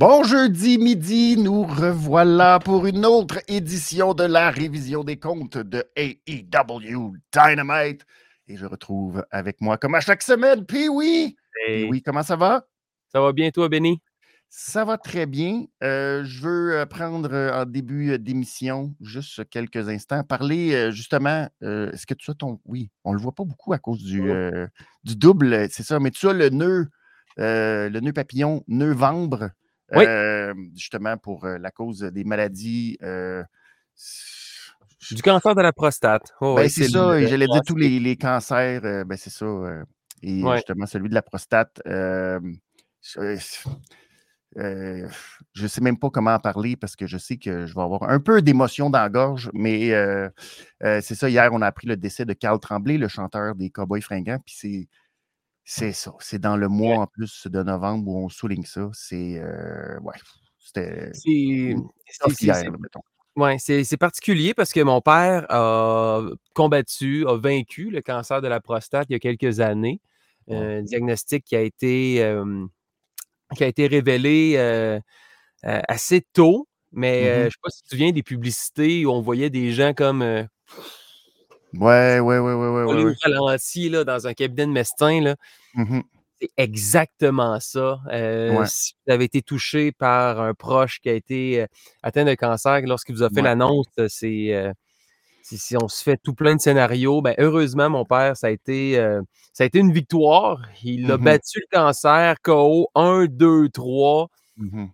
Bon jeudi midi, nous revoilà pour une autre édition de la révision des comptes de AEW Dynamite. Et je retrouve avec moi, comme à chaque semaine, puis oui, oui, comment ça va? Ça va bien, toi, Benny? Ça va très bien. Euh, je veux euh, prendre euh, en début d'émission, juste quelques instants, parler justement. Est-ce que tu as ton. Oui, on ne le voit pas beaucoup à cause du, du double, c'est ça, mais tu as le nœud, le nœud papillon, nœud vambre, justement pour la cause des maladies. du cancer de la prostate. Oh, ben, c'est ça, j'allais dire tous les, cancers, ben, c'est ça. et justement, celui de la prostate. Euh, je ne sais même pas comment en parler parce que je sais que je vais avoir un peu d'émotion dans la gorge, mais euh, euh, c'est ça. Hier, on a appris le décès de Carl Tremblay, le chanteur des Cowboys fringants. Puis c'est, ça. C'est dans le mois en plus de novembre où on souligne ça. C'est. ouais. C'était. C'est, c'est particulier parce que mon père a combattu, a vaincu le cancer de la prostate il y a quelques années. Un diagnostic qui a été qui a été révélé euh, euh, assez tôt, mais euh, je ne sais pas si tu te souviens des publicités où on voyait des gens comme. ouais, ouais, ouais, ouais, ouais. ouais, ralenti là, dans un cabinet de Mestin. Là. Mmh c'est exactement ça. Si vous avez été touché par un proche qui a été atteint de cancer lorsqu'il vous a fait l'annonce, c'est si, on se fait tout plein de scénarios, ben heureusement, mon père, ça a été, euh, ça a été une victoire. Il a mmh battu le cancer, KO 1, 2, 3.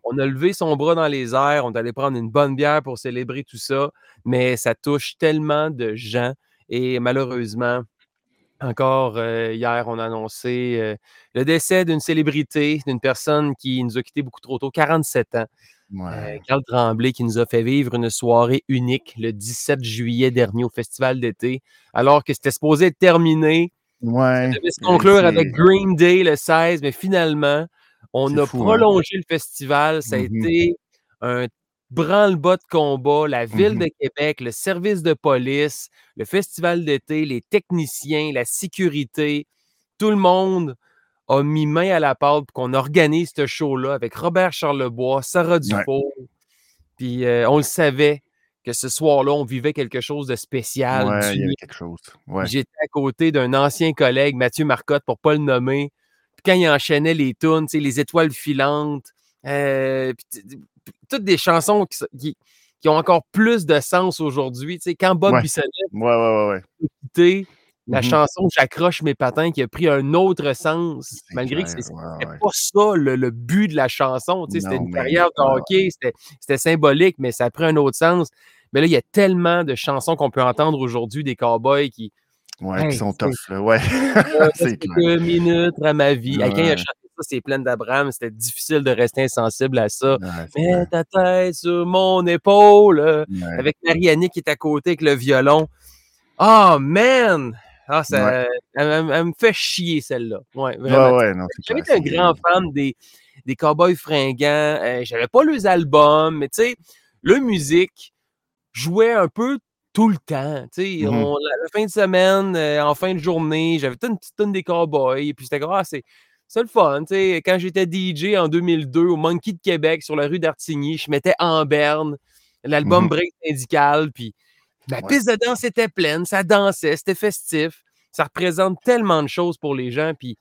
On a levé son bras dans les airs, on est allé prendre une bonne bière pour célébrer tout ça, mais ça touche tellement de gens. Et malheureusement, encore euh, hier, on a annoncé euh, le décès d'une célébrité, d'une personne qui nous a quittés beaucoup trop tôt, 47 ans. Euh, Carl Tremblay qui nous a fait vivre une soirée unique le 17 juillet dernier au Festival d'été, alors que c'était supposé être terminé. Ouais. Ça devait se conclure avec Green Day le 16, mais finalement, on a hein? prolongé le festival. Ça a mmh été un branle-bas de combat. La Ville mmh de Québec, le service de police, le Festival d'été, les techniciens, la sécurité, tout le monde a mis main à la pâte pour qu'on organise ce show-là avec Robert Charlebois, Sarah Dufault. Puis euh, on le savait que ce soir-là, on vivait quelque chose de spécial. Ouais, il y avait quelque chose. J'étais à côté d'un ancien collègue, Mathieu Marcotte, pour ne pas le nommer. Puis quand il enchaînait les tunes, les étoiles filantes, euh, toutes des chansons qui, qui, ont encore plus de sens aujourd'hui. Quand Bob ouais. Bissonnette ouais, ouais, la mmh chanson J'accroche mes patins qui a pris un autre sens, malgré que c'était pas ça le, but de la chanson. C'était une carrière de hockey, c'était symbolique, mais ça a pris un autre sens. Mais là, il y a tellement de chansons qu'on peut entendre aujourd'hui des cowboys qui. Ouais, qui sont tough, là. Ouais. c'est deux minutes à ma vie. Quelqu'un a chanté ça, c'est plein d'Abraham. C'était difficile de rester insensible à ça. Mets ta tête sur mon épaule. Avec Marianne qui est à côté avec le violon. Oh man! Ah, ça, elle, me fait chier, celle-là. Ouais, vraiment. Ouais, J'avais un grand fan des, des Cowboys fringants. Euh, J'avais pas leurs albums, mais tu sais, leur musique jouait un peu tout le temps. Tu sais, mmh la, fin de semaine, euh, en fin de journée, j'avais une petite tonne des Cowboys. Et puis c'était ah, c'est le fun. Tu sais, quand j'étais DJ en 2002 au Monkey de Québec sur la rue d'Artigny, je mettais en berne l'album mmh Break Syndical. Puis la piste de danse était pleine, ça dansait, c'était festif. Ça représente tellement de choses pour les gens. Puis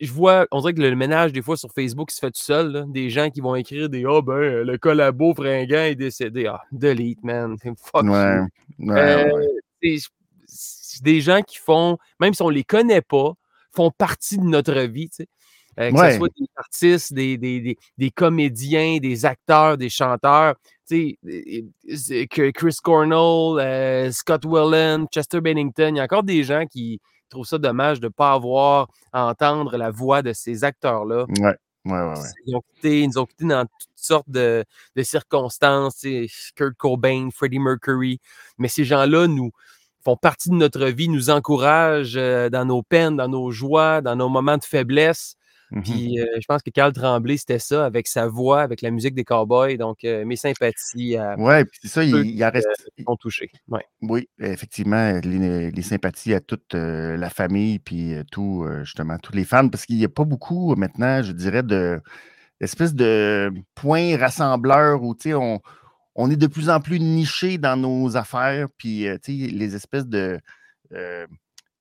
je vois, on dirait que le ménage, des fois, sur Facebook, se fait tout seul. des gens qui vont écrire des Ah, oh, ben, le collabo fringant est décédé. Ah, delete, man. Fuck ouais, euh, C'est des gens qui font, même si on les connaît pas, font partie de notre vie. Euh, que ce soit des artistes, des, des, des, comédiens, des acteurs, des chanteurs. Tu sais, Chris Cornell, euh, Scott Willen, Chester Bennington, il y a encore des gens qui trouvent ça dommage de ne pas avoir à entendre la voix de ces acteurs-là. Ouais. Ouais, ouais, Ils, ont quitté, ils ont quitté dans toutes sortes de, de circonstances, Kurt Cobain, Freddie Mercury, mais ces gens-là nous font partie de notre vie, nous encouragent euh, dans nos peines, dans nos joies, dans nos moments de faiblesse. Mmh puis je pense que Carl Tremblay, c'était ça, avec sa voix, avec la musique des Cowboys. Donc, mes sympathies. Oui, puis c'est ça, il, il reste. ont touché. Ouais. Oui, effectivement, les, sympathies à toute la famille, puis tout, justement, tous les fans, parce qu'il n'y a pas beaucoup maintenant, je dirais, de espèce de point rassembleur où on, on est de plus en plus niché dans nos affaires, puis les espèces de, je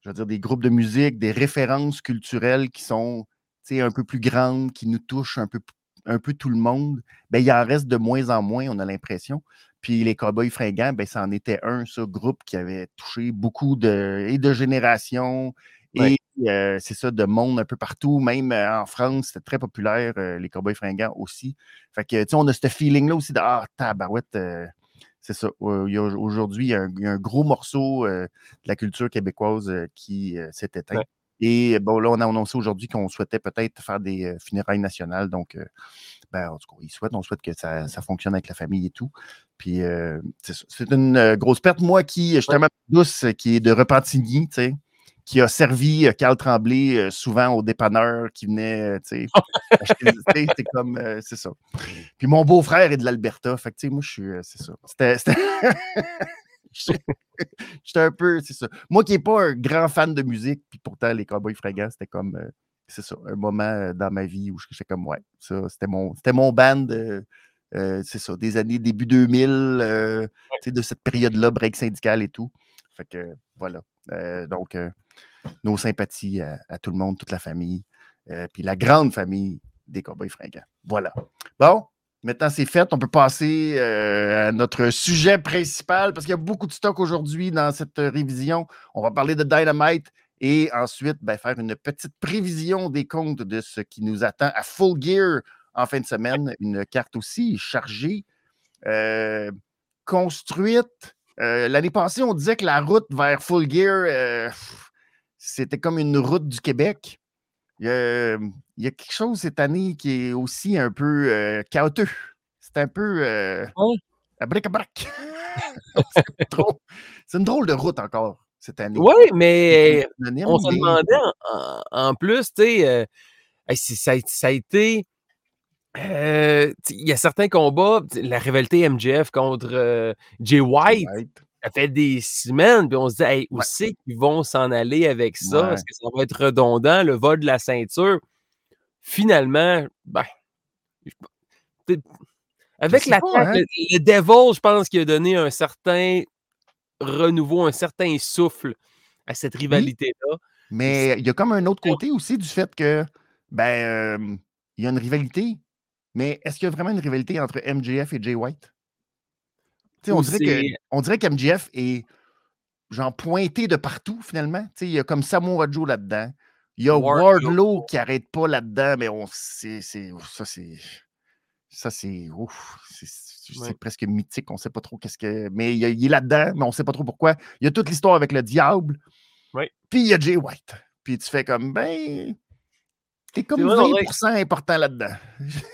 veux dire, des groupes de musique, des références culturelles qui sont un peu plus grandes, qui nous touchent un peu, un peu tout le monde, ben, il en reste de moins en moins, on a l'impression. Puis les Cowboys fringants, ben, ça en était un, ce groupe qui avait touché beaucoup de, et de générations et c'est ça, de monde un peu partout, même en France, c'était très populaire, les Cowboys fringants aussi. Fait que, tu sais, on a ce feeling-là aussi de Ah, tabarouette, c'est ça. Aujourd'hui, il, y, a un gros morceau de la culture québécoise qui s'est éteint. Et bon, là, on a annoncé aujourd'hui qu'on souhaitait peut-être faire des funérailles nationales. Donc, ben, en tout cas, ils souhaitent, on souhaite que ça, fonctionne avec la famille et tout. Puis, c'est une grosse perte. Moi qui, justement, douce, qui est de Repentigny, tu sais, qui a servi euh, Carl Tremblay euh, souvent aux dépanneurs qui venaient, euh, tu sais, c'est comme, c'est ça. Puis mon beau-frère est de l'Alberta, fait que, tu sais, moi, je suis, c'est ça. C'était... J'étais un peu, c'est ça. Moi qui n'ai pas un grand fan de musique, puis pourtant, les Cowboys fringants, c'était comme, c'est ça, un moment dans ma vie où j'étais comme, ouais, ça, c'était mon, c'était mon band, c'est ça, des années début 2000, tu sais, de cette période-là, break syndical et tout. Fait que, voilà. donc, nos sympathies à, tout le monde, toute la famille, euh, puis la grande famille des Cowboys fringants. Voilà. Bon, maintenant c'est fait, on peut passer euh, à notre sujet principal parce qu'il y a beaucoup de stock aujourd'hui dans cette révision. On va parler de Dynamite et ensuite ben, faire une petite prévision des comptes de ce qui nous attend à Full Gear en fin de semaine. Une carte aussi chargée, euh, construite. L'année passée, on disait que la route vers Full Gear c'était comme une route du Québec. Il y, a, quelque chose cette année qui est aussi un peu euh, chaotique. C'est un peu euh, à bric à brac. c'est une drôle de route encore cette année. Oui, mais on se demandait en, plus, tu sais, euh, ça, a été. Il y a certains combats, la rivalité MJF contre Jay White ça fait des semaines, puis on se dit, hey, où c'est qu'ils vont s'en aller avec ça? Est-ce que ça va être redondant, le vol de la ceinture? Finalement, ben, avec la hein? le, Devil, je pense qu'il a donné un certain renouveau, un certain souffle à cette rivalité-là. Mais il y a comme un autre côté aussi du fait que, ben, il y a une rivalité, mais est-ce qu'il y a vraiment une rivalité entre MJF et Jay White? On, dirait que, on dirait qu'MGF est genre pointé de partout finalement. il y a comme Samoa Joe là-dedans. Il y a Wardlow qui n'arrête pas là-dedans, mais on c'est, ça c'est ça c'est c'est presque mythique. On ne sait pas trop qu'est-ce que. Mais il, est là-dedans, mais on ne sait pas trop pourquoi. Il y a toute l'histoire avec le diable. Puis il y a Jay White. Puis tu fais comme ben T'es comme 20% important là-dedans.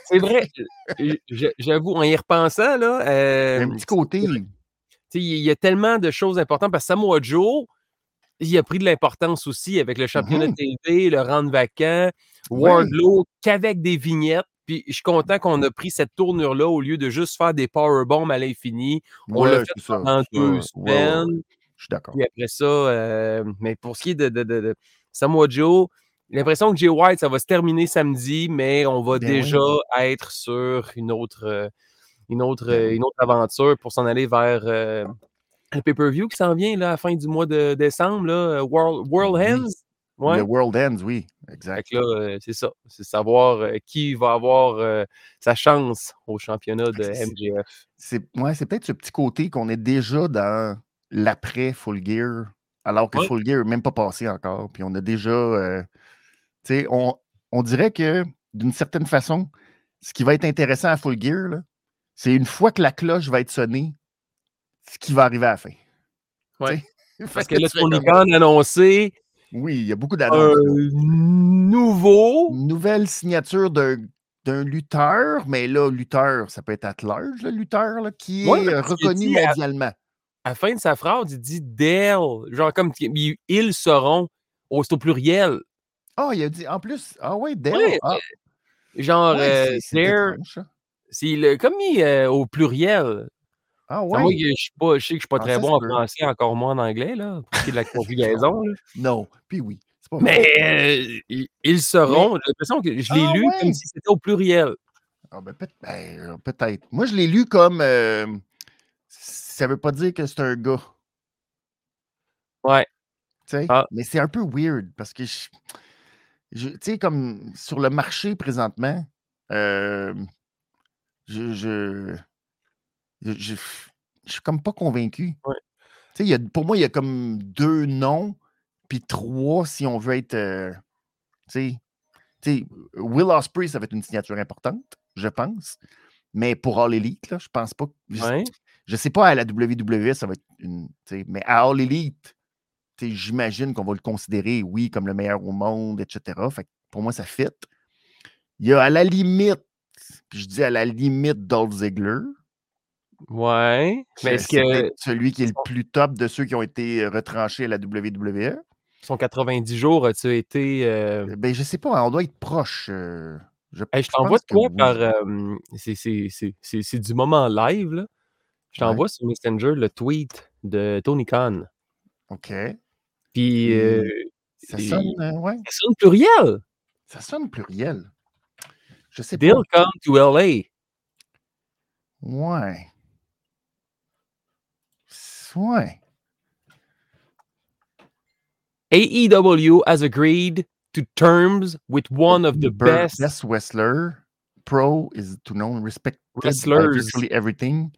C'est vrai. J'avoue, en y repensant, là. un petit côté. Il y a tellement de choses importantes parce que Samoa Joe, il a pris de l'importance aussi avec le championnat mm-hmm. TV, le rang vacant, Wardlow, qu'avec des vignettes. Puis je suis content qu'on a pris cette tournure-là au lieu de juste faire des powerbombs à l'infini. On l'a fait pendant deux semaines. Je suis d'accord. Puis après ça, euh, mais pour ce qui est de, de, de Samoa Joe, l'impression que Jay White, ça va se terminer samedi, mais on va ben déjà être sur une autre, euh, une, autre, ben une autre aventure pour s'en aller vers euh, le pay-per-view qui s'en vient là, à la fin du mois de décembre, là, World, World Hands. Le World Ends, oui, exact. Euh, c'est ça. C'est savoir qui va avoir sa chance au championnat de MGF. C'est ouais, peut-être ce petit côté qu'on est déjà dans l'après Full Gear, alors que Full Gear n'est même pas passé encore. Puis on a déjà on, on, dirait que d'une certaine façon, ce qui va être intéressant à Full Gear, c'est une fois que la cloche va être sonnée, ce qui va arriver à la fin. Oui. Parce que, là, on est quand annoncé. Oui, il y a beaucoup d'annonces. nouveau. Une nouvelle signature d'un lutteur, mais là, lutteur, ça peut être at large, le lutteur, là, qui est reconnu mondialement. À, la fin de sa phrase, il dit Dell, genre comme ils seront, au, au pluriel. Ah, il a dit en plus. Ah ouais, Dale. Ah. Genre, euh, c'est comme il euh, au pluriel. Ah ouais? je, sais pas, je sais que je suis pas très bon en français, encore moins en anglais, là, pour ce qui est de la conjugaison. non, puis oui. Pas Mais euh, ils seront, j'ai l'impression que je l'ai ah lu comme si c'était au pluriel. Ah, ben, peut- ben, euh, peut-être. Moi, je l'ai lu comme. euh, ça veut pas dire que c'est un gars. Ouais. tu sais? Ah. Mais c'est un peu weird parce que, je- tu sais, comme sur le marché présentement, euh, je, je, je, je- je suis comme pas convaincu. Ouais. Tu sais, il y a- pour moi, il y a comme deux noms, puis trois si on veut être. euh, tu sais, Will Ospreay, ça va être une signature importante, je pense. Mais pour All Elite, là, je pense pas. Je, Ouais. je sais pas à la WWE, ça va être une. Mais à All Elite, j'imagine qu'on va le considérer, oui, comme le meilleur au monde, etc. Fait que pour moi, ça fit. Il y a à la limite, puis je dis à la limite Dolph Ziggler. Ouais. Mais est-ce que celui qui est le plus top de ceux qui ont été euh, retranchés à la WWE. son 90 jours as-tu été. euh, Ben, je sais pas, on doit être proche. euh, je, Hey, je je t'envoie de quoi oui. par. euh, c'est- c'est- c'est c'est- c'est du moment live, là. Je Ouais. t'envoie sur Messenger le tweet de Tony Khan. OK. Puis. Euh, Ça sonne, ouais, ça sonne pluriel. ça sonne pluriel. Je sais They'll pas. come to LA. Ouais. Ouais. AEW has agreed to terms with one of the best best wrestler pro is to know and respected by Wrestlers. virtually everything.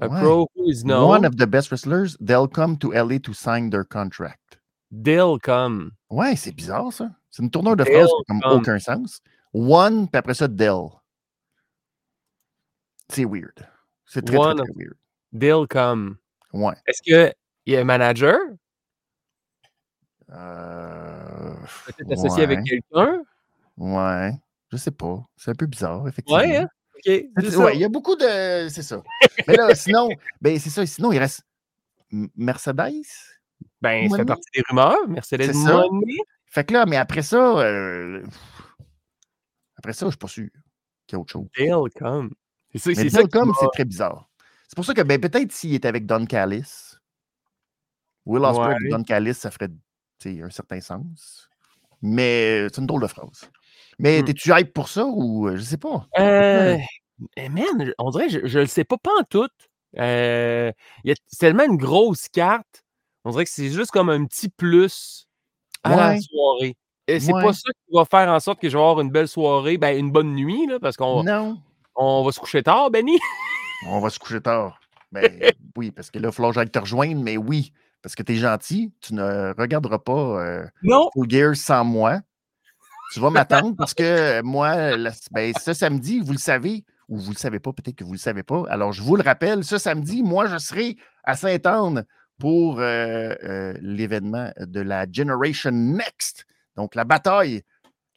A pro who is known. One of the best wrestlers, they'll come to LA to sign their contract. They'll come. Ouais, c'est bizarre ça. C'est une tournure de They'll phrase qui n'a aucun sens. One, puis après ça, they'll. C'est weird. C'est très, très, One très of- weird. They'll come. Ouais. Est-ce qu'il y a un manager? Euh, Peut-être associé avec ouais, quelqu'un? Ouais. Je sais pas. C'est un peu bizarre, effectivement. Ouais, hein? Ouais, il y a beaucoup de. C'est ça. Mais là, sinon, ben, c'est ça. Sinon, il reste Mercedes? Ben, ça fait partie des rumeurs. Mercedes. Money. Fait que là, mais après ça, euh, après ça, je suis pas sûr qu'il y a autre chose. Come. C'est ça, Mais c'est c'est très bizarre. C'est pour ça que ben, peut-être s'il est avec Don Callis, Will Ospreay avec Ouais. Don Callis, ça ferait tu sais, un certain sens. Mais c'est une drôle de phrase. Mais Hmm. t'es-tu hype pour ça ou je sais pas? Euh, eh, man, on dirait, je, je le sais pas, pas en tout. Euh, il y a c'est tellement une grosse carte. On dirait que c'est juste comme un petit plus à la soirée. Et c'est Ouais. pas ça qui va faire en sorte que je vais avoir une belle soirée, ben une bonne nuit, là, parce qu'on Non. on va se coucher tard, Benny. On va se coucher tard. Ben oui, parce que là, que j'aille te rejoindre, mais oui, parce que tu es gentil, tu ne regarderas pas euh, Non! Full Gear sans moi. Tu vas m'attendre parce que euh, moi, la- ben, ce samedi, vous le savez, ou vous le savez pas, peut-être que vous le savez pas. Alors, je vous le rappelle, ce samedi, moi, je serai à Sainte-Anne pour euh, euh, l'événement de la Generation Next. Donc, la bataille,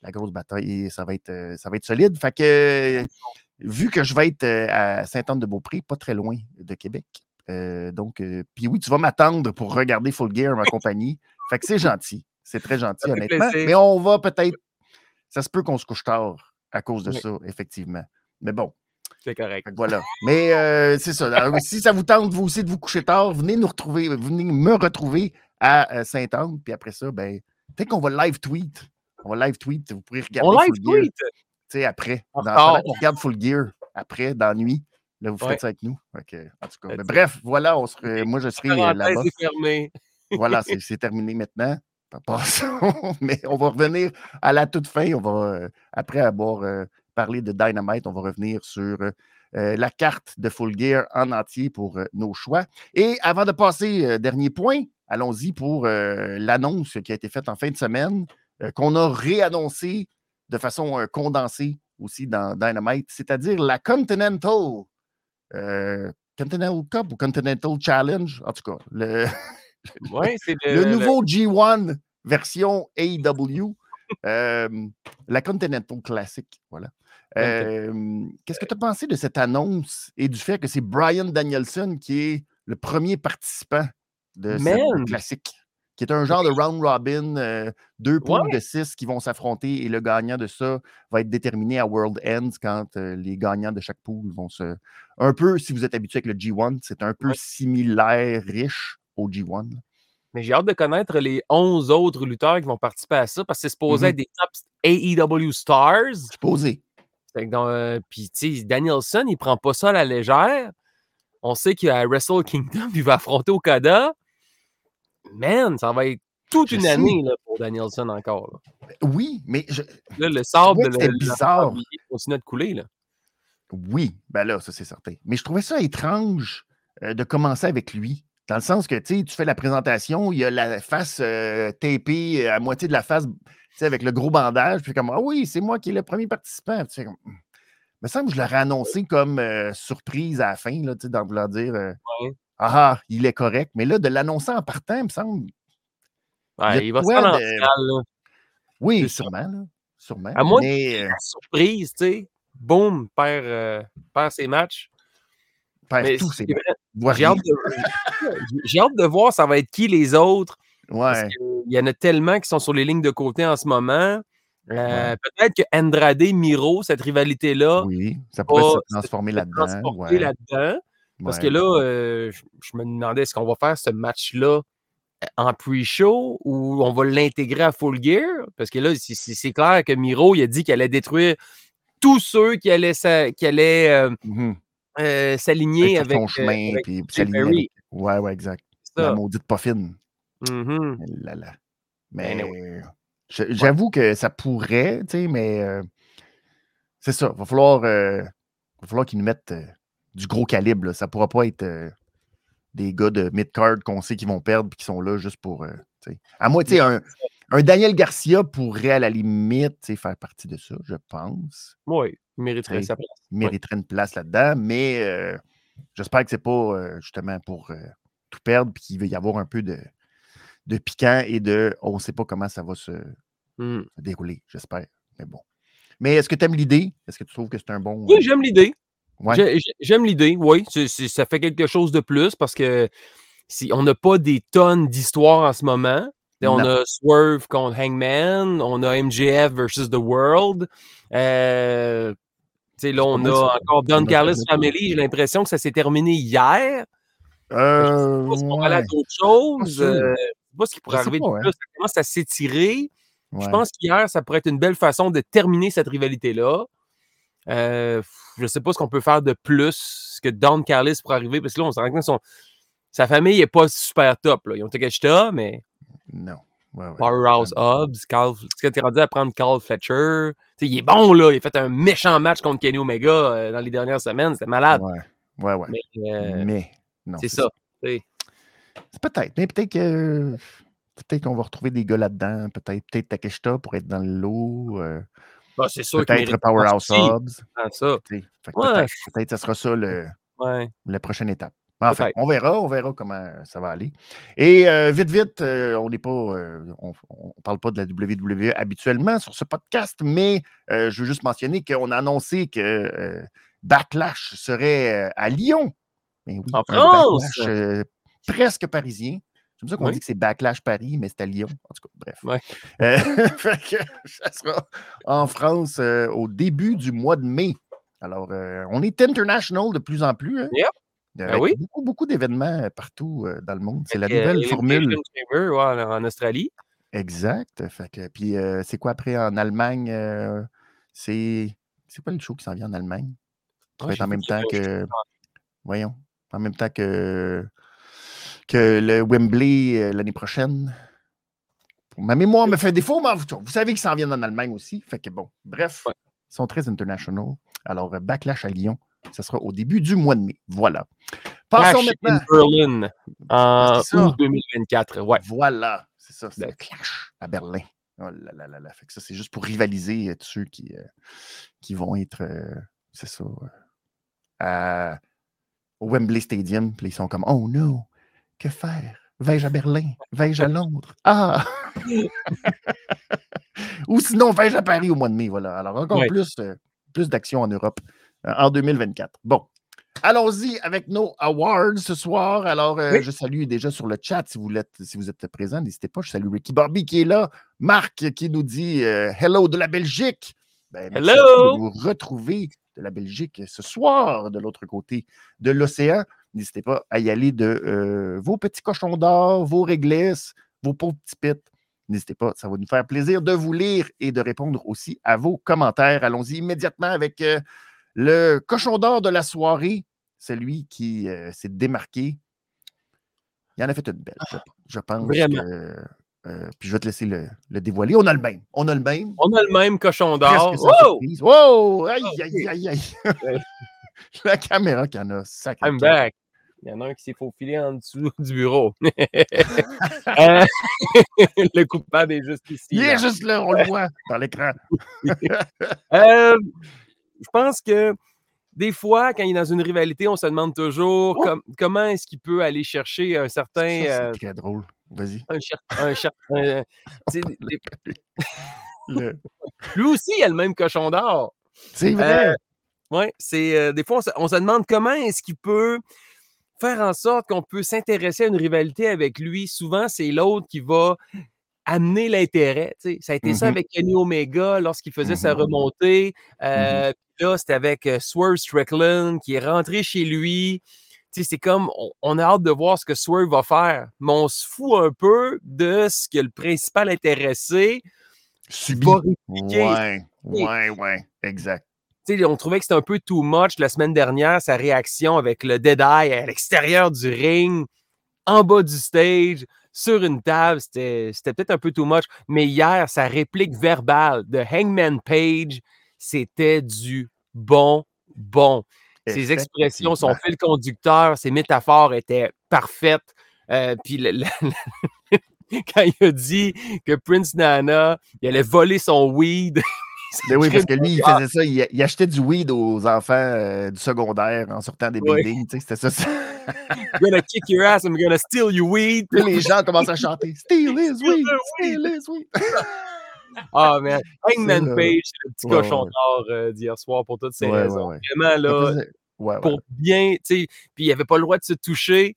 la grosse bataille, ça va être, ça va être solide. Fait que, vu que je vais être à Sainte-Anne-de-Beaupré, pas très loin de Québec, euh, donc, puis oui, tu vas m'attendre pour regarder Full Gear, ma compagnie. Fait que c'est gentil. C'est très gentil, honnêtement. plaisir. Mais on va peut-être. Ça se peut qu'on se couche tard à cause de Oui. ça, effectivement. Mais bon, C'est correct. voilà. Mais euh, c'est ça. Alors, si ça vous tente, vous aussi, de vous coucher tard, venez nous retrouver, venez me retrouver à euh, Sainte-Anne. Puis après ça, ben, peut-être qu'on va live tweet. On va live tweet. Vous pourrez regarder. On live Full tweet! Tu sais, après. Dans, pendant qu'on regarde Full Gear, après, dans la nuit. Là, vous faites ça avec nous. En tout cas. Mais bref, voilà, on serait, moi, je serai euh, là-bas. Voilà, c'est terminé maintenant. Passons. Mais on va revenir à la toute fin. On va, euh, après avoir euh, parlé de Dynamite, on va revenir sur euh, la carte de Full Gear en entier pour nos choix. Et avant de passer, dernier point, allons-y pour l'annonce qui a été faite en fin de semaine, qu'on a réannoncé de façon condensée aussi dans Dynamite, c'est-à-dire la Continental. Continental Cup ou Continental Challenge, en tout cas, le, Ouais, c'est le nouveau G1 version AEW, euh, la Continental Classic. Voilà. Euh, Qu'est-ce que tu as pensé de cette annonce et du fait que c'est Brian Danielson qui est le premier participant de cette classique, qui est un genre de round robin, euh, deux poules Ouais. de six qui vont s'affronter et le gagnant de ça va être déterminé à World Ends quand euh, les gagnants de chaque poule vont se. Un peu, si vous êtes habitué avec le G1, c'est un peu Ouais. similaire, riche au G1. là. Mais j'ai hâte de connaître les 11 autres lutteurs qui vont participer à ça parce que c'est supposé Mhm. être des top AEW stars. Supposé. Euh, puis, tu sais, Danielson, il prend pas ça à la légère. On sait qu'à Wrestle Kingdom, il va affronter Okada. Man, ça va être toute une année là, pour Danielson encore. Oui, mais. Je... Là, le sable de bizarre. il continue de couler. Là. Oui, ben là, ça c'est certain. Mais je trouvais ça étrange euh, de commencer avec lui. Dans le sens que tu fais la présentation, il y a la face euh, tapée à moitié de la face avec le gros bandage, puis comme Ah oui, c'est moi qui est le premier participant. Tu comme, hmm. me semble que je l'aurais annoncé comme euh, surprise à la fin, là, dans vouloir dire Ah, ah, il est correct. Mais là, de l'annoncer en partant, il me semble. il, va se faire en finale. Oui, sûrement. Là, sûrement. À moins mais, surprise, tu sais, boum, perd, perd ses matchs. Perd tous ses matchs. J'ai hâte, de... voir ça va être qui les autres. Ouais. Il y en a tellement qui sont sur les lignes de côté en ce moment. Euh, peut-être que Andrade, Miro, cette rivalité-là. Oui, ça pourrait se transformer là-dedans. Ouais. Parce que là, euh, je, me demandais, est-ce qu'on va faire ce match-là euh, en pre-show ou on va l'intégrer à Full Gear? Parce que là, c'est clair que Miro, il a dit qu'il allait détruire tous ceux qui allaient, qui allaient s'aligner avec, son chemin. puis s'aligner Ouais, ouais, exact. La maudite poffine. Mmh là, là. Mais j'avoue que ça pourrait, tu sais, mais c'est ça. Il va falloir, va falloir qu'ils nous mettent du gros calibre. Ça ne pourra pas être des gars de mid-card qu'on sait qu'ils vont perdre et qui sont là juste pour. à moi, tu sais, un, un, Daniel Garcia pourrait à la limite faire partie de ça, je pense. Oui, il mériterait sa place. Il mériterait une place là-dedans, mais j'espère que c'est pas justement pour tout perdre et qu'il va y avoir un peu de de piquant et de on ne sait pas comment ça va mmh. se, dérouler, j'espère. Mais bon. Mais est-ce que tu aimes l'idée? Est-ce que tu trouves que c'est un bon. Oui, j'aime l'idée. J'aime l'idée, oui. ça fait quelque chose de plus parce que si on n'a pas des tonnes d'histoires en ce moment. On a Swerve contre Hangman, on a MJF versus The World. Euh, là, on a encore Don Carlos Family. J'ai l'impression que ça s'est terminé hier. Euh, je pense qu'on va à d'autres choses. Euh, sais pas ce qui pourrait arriver de plus. Ça commence à s'étirer. Je pense qu'hier, ça pourrait être une belle façon de terminer cette rivalité-là. Euh, je ne sais pas ce qu'on peut faire de plus que Don Carlis pour arriver, parce que là, on se rend compte que sa famille n'est pas super top. Là. Ils ont Takeshita, mais. Non. Powerhouse Hobbs, Carl, tu es rendu à prendre Carl Fletcher. il est bon, là. Il a fait un méchant match contre Kenny Omega euh, dans les dernières semaines. C'était malade. Ouais, ouais, ouais. Mais, euh, c'est ça. Peut-être, mais peut-être que peut-être qu'on va retrouver des gars là-dedans. Peut-être peut-être Takeshita pour être dans le lot. Euh, bah, c'est sûr peut-être Powerhouse Hobbs. ça. Peut-être que ça sera ça le, la prochaine étape. Enfin, on verra, on verra comment ça va aller. Et euh, vite, vite, euh, on n'est pas, on, ne parle pas de la WWE habituellement sur ce podcast, mais je veux juste mentionner qu'on a annoncé que Backlash serait à Lyon. Mais oui, en France! presque parisien. C'est comme ça qu'on dit que c'est Backlash Paris, mais c'est à Lyon. En tout cas, bref. Ouais. Euh, ça sera en France euh, au début du mois de mai. Alors, euh, on est international de plus en plus. Hein? Yep. Ben oui. Beaucoup, beaucoup d'événements partout dans le monde. C'est la nouvelle formule. en Australie. Exact. Fait que, puis, c'est quoi après en Allemagne? c'est c'est quoi le show qui s'en vient en Allemagne? Ouais, en même temps que. Voyons. En même temps que que le Wembley euh, l'année prochaine. Ma mémoire me fait défaut, mais vous, savez qu'ils s'en viennent en Allemagne aussi. Fait que bon, bref, ils sont très international. Alors, euh, Backlash à Lyon, ça sera au début du mois de mai. Voilà. Passons maintenant. In Berlin en août 2024. Ouais. Voilà, c'est ça. C'est Clash à Berlin. Oh là là là là. Fait que ça, c'est juste pour rivaliser euh, tous ceux qui, qui vont être, c'est ça, au Wembley Stadium. Puis ils sont comme, oh no, que faire? Vais-je à Berlin? Vais-je à Londres? Ah! Ou sinon, vais-je à Paris au mois de mai? Voilà. Alors, encore plus, euh, plus d'action en Europe euh, en 2024. Bon. Allons-y avec nos awards ce soir. Alors, euh, je salue déjà sur le chat si vous êtes, si vous êtes présent. N'hésitez pas. Je salue Ricky Barbie qui est là. Marc qui nous dit Hello de la Belgique. Ben, Hello! De vous retrouver de la Belgique ce soir de l'autre côté de l'océan. N'hésitez pas à y aller de euh, vos petits cochons d'or, vos réglisses, vos pauvres petits pits. N'hésitez pas, ça va nous faire plaisir de vous lire et de répondre aussi à vos commentaires. Allons-y immédiatement avec euh, le cochon d'or de la soirée, celui qui euh, s'est démarqué. Il en a fait une belle, je, je pense. Vraiment. que, euh, puis je vais te laisser le, le dévoiler. On a le même. On a le même. On a le même cochon d'or. Wow! Wow! Aïe, Ok. aïe, aïe, aïe. La caméra qui en a sacré. I'm back. Il y en a un qui s'est faufilé en dessous du bureau. Euh, le coupable est juste ici. Il là. est juste là, on le voit dans l'écran. Euh, je pense que des fois, quand il est dans une rivalité, on se demande toujours Oh! com- comment est-ce qu'il peut aller chercher un certain. c'est euh, très drôle. Vas-y. un cher- un un- Le- lui aussi, il a le même cochon d'or. C'est vrai. Oui, c'est euh, des fois, on se, on se demande comment est-ce qu'il peut faire en sorte qu'on peut s'intéresser à une rivalité avec lui. Souvent, c'est l'autre qui va amener l'intérêt. tu sais. Ça a été ça Mhm. avec Kenny Omega lorsqu'il faisait sa Mhm. remontée. Euh, puis Là, c'était avec euh, Swerve Strickland qui est rentré chez lui. Tu sais, C'est comme, on, on a hâte de voir ce que Swerve va faire, mais on se fout un peu de ce que le principal intéressé Subi. va répliquer. Ouais, ouais, ouais. Exact. Tu sais, on trouvait que c'était un peu too much la semaine dernière, sa réaction avec le Dead Eye à l'extérieur du ring, en bas du stage, sur une table. C'était peut-être un peu too much. Mais hier, sa réplique verbale de Hangman Page, c'était du bon, bon. Ses expressions, son fil conducteur, ses métaphores étaient parfaites. Euh, puis le- le- quand il a dit que Prince Nana, il allait voler son weed. Ben oui, parce que lui, il Ah. faisait ça. Il, il achetait du weed aux enfants euh, du secondaire en sortant des buildings. sais, C'était ça. I'm gonna kick your ass, I'm gonna steal your weed. Les gens commencent à chanter Steal his weed! Steal his weed! Ah, man. Hangman. Page, c'est le petit Ouais, cochon ouais. d'or euh, d'hier soir pour toutes ces Ouais, raisons. Vraiment, là, pour bien, tu sais, puis il avait pas le droit de se toucher.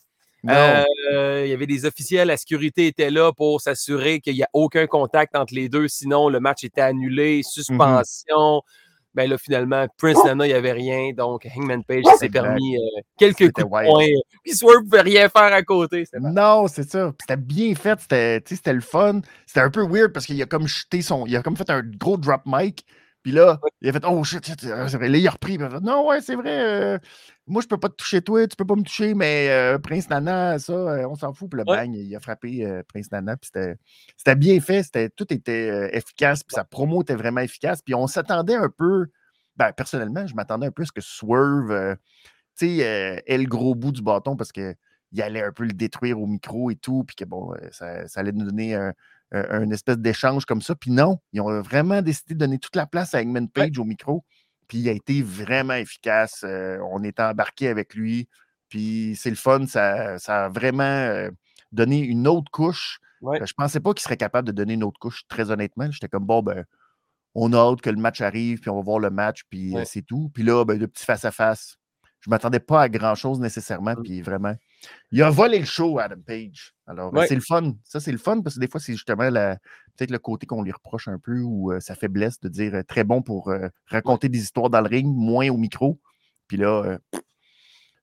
Euh, il y avait des officiels, la sécurité était là pour s'assurer qu'il n'y a aucun contact entre les deux, sinon le match était annulé, suspension. Ben là, finalement, Prince Nana, il n'y avait rien, donc Hangman Page s'est permis euh, quelques coups de poing. Puis Swerve ne pouvait rien faire à côté. Non, c'est ça. Puis C'était bien fait, c'était le fun. C'était un peu weird parce qu'il a comme jeté son. Il a comme fait un gros drop mic. Puis là, il a fait Oh shit, shit, euh, c'est vrai. Là, il a repris. il a fait, non, ouais, c'est vrai. euh, moi, je peux pas te toucher toi, tu peux pas me toucher, mais euh, Prince Nana, ça, euh, on s'en fout. Puis le Ouais. bang, il a frappé euh, Prince Nana. Puis c'était c'était bien fait. C'était, tout était efficace. Puis sa promo était vraiment efficace. Puis on s'attendait un peu. Ben, personnellement, je m'attendais un peu à ce que Swerve, tu sais, ait le gros bout du bâton parce que il allait un peu le détruire au micro et tout, puis que bon, ça, ça allait nous donner un, un- un espèce d'échange comme ça. Puis non, ils ont vraiment décidé de donner toute la place à Eggman Page au micro. Puis il a été vraiment efficace. euh, on était embarqué avec lui. Puis c'est le fun. Ça, ça a vraiment euh, donné une autre couche. Ouais. Euh, Je pensais pas qu'il serait capable de donner une autre couche, très honnêtement. J'étais comme, bon, ben, on a hâte que le match arrive, puis on va voir le match, puis Ouais. c'est tout. Puis là, ben, le petit face-à-face, je m'attendais pas à grand-chose nécessairement, Mm. puis vraiment. Il a volé le show, Adam Page. Alors, Ouais. c'est le fun. Ça, c'est le fun, parce que des fois, c'est justement la- peut-être le côté qu'on lui reproche un peu, ou euh, sa faiblesse de dire euh, très bon pour euh, raconter des histoires dans le ring, moins au micro. Puis là, euh,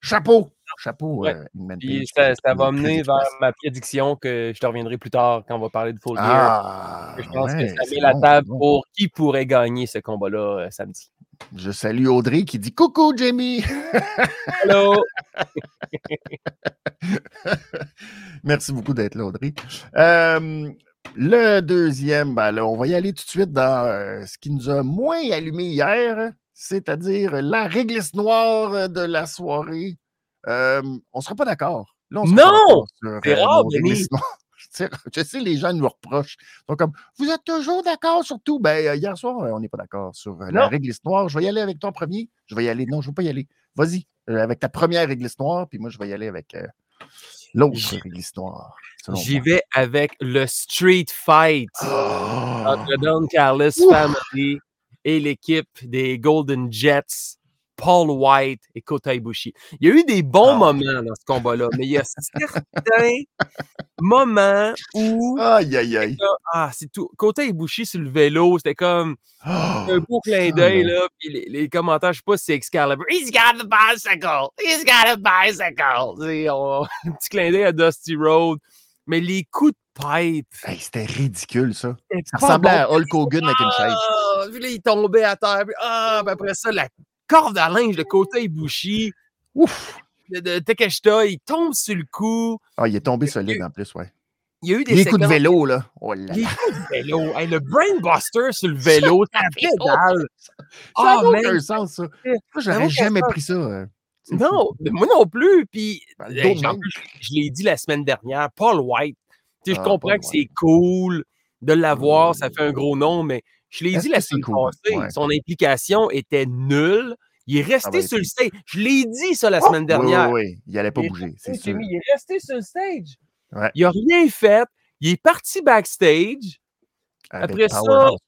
chapeau! Chapeau, Ouais. euh, Puis ça, qui- ça va mener vers ma prédiction que je te reviendrai plus tard quand on va parler de Full Gear. Ah! Je pense ouais, que ça c'est met la bon, table bon. pour qui pourrait gagner ce combat-là euh, samedi. Je salue Audrey qui dit Coucou, Jamie! Hello! Merci beaucoup d'être là, Audrey. Euh, le deuxième, ben là, on va y aller tout de suite dans euh, ce qui nous a moins allumé hier, c'est-à-dire la réglisse noire de la soirée. Euh, on ne sera pas d'accord. Non! C'est euh, rare, Denis. Je sais- les gens nous reprochent. Sont comme, vous êtes toujours d'accord sur tout? Ben, hier soir, on n'est pas d'accord sur la réglisse noire. Je vais y aller avec toi en premier. Je vais y aller. Non, je ne veux pas y aller. Vas-y, avec ta première réglisse noire, puis moi, je vais y aller avec euh, l'autre selon J'y vais avec le Street Fight Oh! entre Don Carlos! Family et l'équipe des Golden Jets, Paul White et Kota Ibushi. Il y a eu des bons Ah. moments dans ce combat-là, mais il y a certains moments où Aïe, aïe, aïe. ah, c'est tout. Kota Ibushi sur le vélo, c'était comme Oh, un beau clin d'œil, là. là. Puis les, les commentaires, je sais pas si c'est Excalibur. He's got a bicycle! He's got a bicycle! On- un petit clin d'œil à Dusty Road. Mais les coups de pipe. Hey, c'était ridicule, ça. C'était Ça ressemblait bon. à Hulk Hogan avec une chaise. Ah! Puis là, il tombait à terre. Puis, ah, puis après ça, la corde à linge de côté Ibushi Ouf! de, de Takeshita, il tombe sur le coup. Ah, il est tombé solide en plus, ouais. Il y a eu des Les coups de vélo, là. Oh là Les coups de vélo. Hey, le brainbuster sur le vélo, ça pédale. Ça Ah, n'a aucun sens, ça. Moi, j'aurais jamais pris ça. euh. Non, moi non plus. Puis, Ben, hey, je l'ai dit la semaine dernière, Paul White. Tu sais, je Ah, comprends Paul que c'est cool de l'avoir, ça Oui. fait un gros nom, mais je l'ai dit la semaine passée, Ouais. son implication était nulle. Il est resté sur le stage. Je l'ai dit ça la semaine Oui, dernière. oui, oui. Il n'allait pas Il bouger, sûr. Il est resté sur le stage. Ouais. Il n'a rien fait. Il est parti backstage. Avec après ça,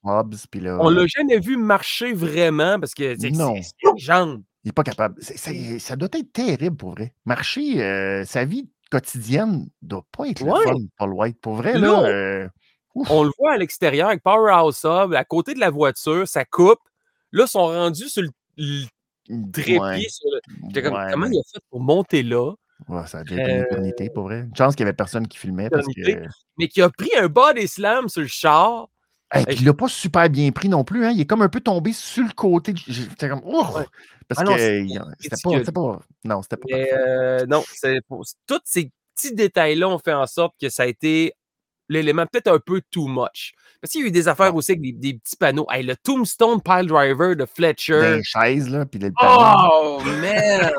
Hobbs, là, On l'a jamais vu marcher vraiment parce que c'est Non. c'est- c'est une jambe. il n'est pas capable. Ça doit être terrible pour vrai. Marcher, euh, sa vie quotidienne doit pas être Ouais. le fun, Paul White. Pour vrai, Là, euh, ouf. On le voit à l'extérieur avec Powerhouse Hub, à côté de la voiture, ça coupe. Là, ils sont rendus sur le, le trépied. Ouais, sur le- J'étais comme, ouais, comment il a fait pour monter là? Ouais, ça a dû être une Euh, éternité, pour vrai. Une chance qu'il n'y avait personne qui filmait parce que. Éternité. Mais qui a pris un body slam sur le char. Hey, Hey, il l'a pas super bien pris non plus. Hein. Il est comme un peu tombé sur le côté. J'étais comme. Ouf! Parce Ah non, que c'était pas, pas. Non, c'était pas. Mais euh, non, pour- tous ces petits détails-là ont fait en sorte que ça a été l'élément peut-être un peu too much. Parce qu'il y a eu des affaires Ouais. aussi avec des, des petits panneaux. Hey, le Tombstone Pile Driver de Fletcher. Les chaises, là, puis le. Oh, man!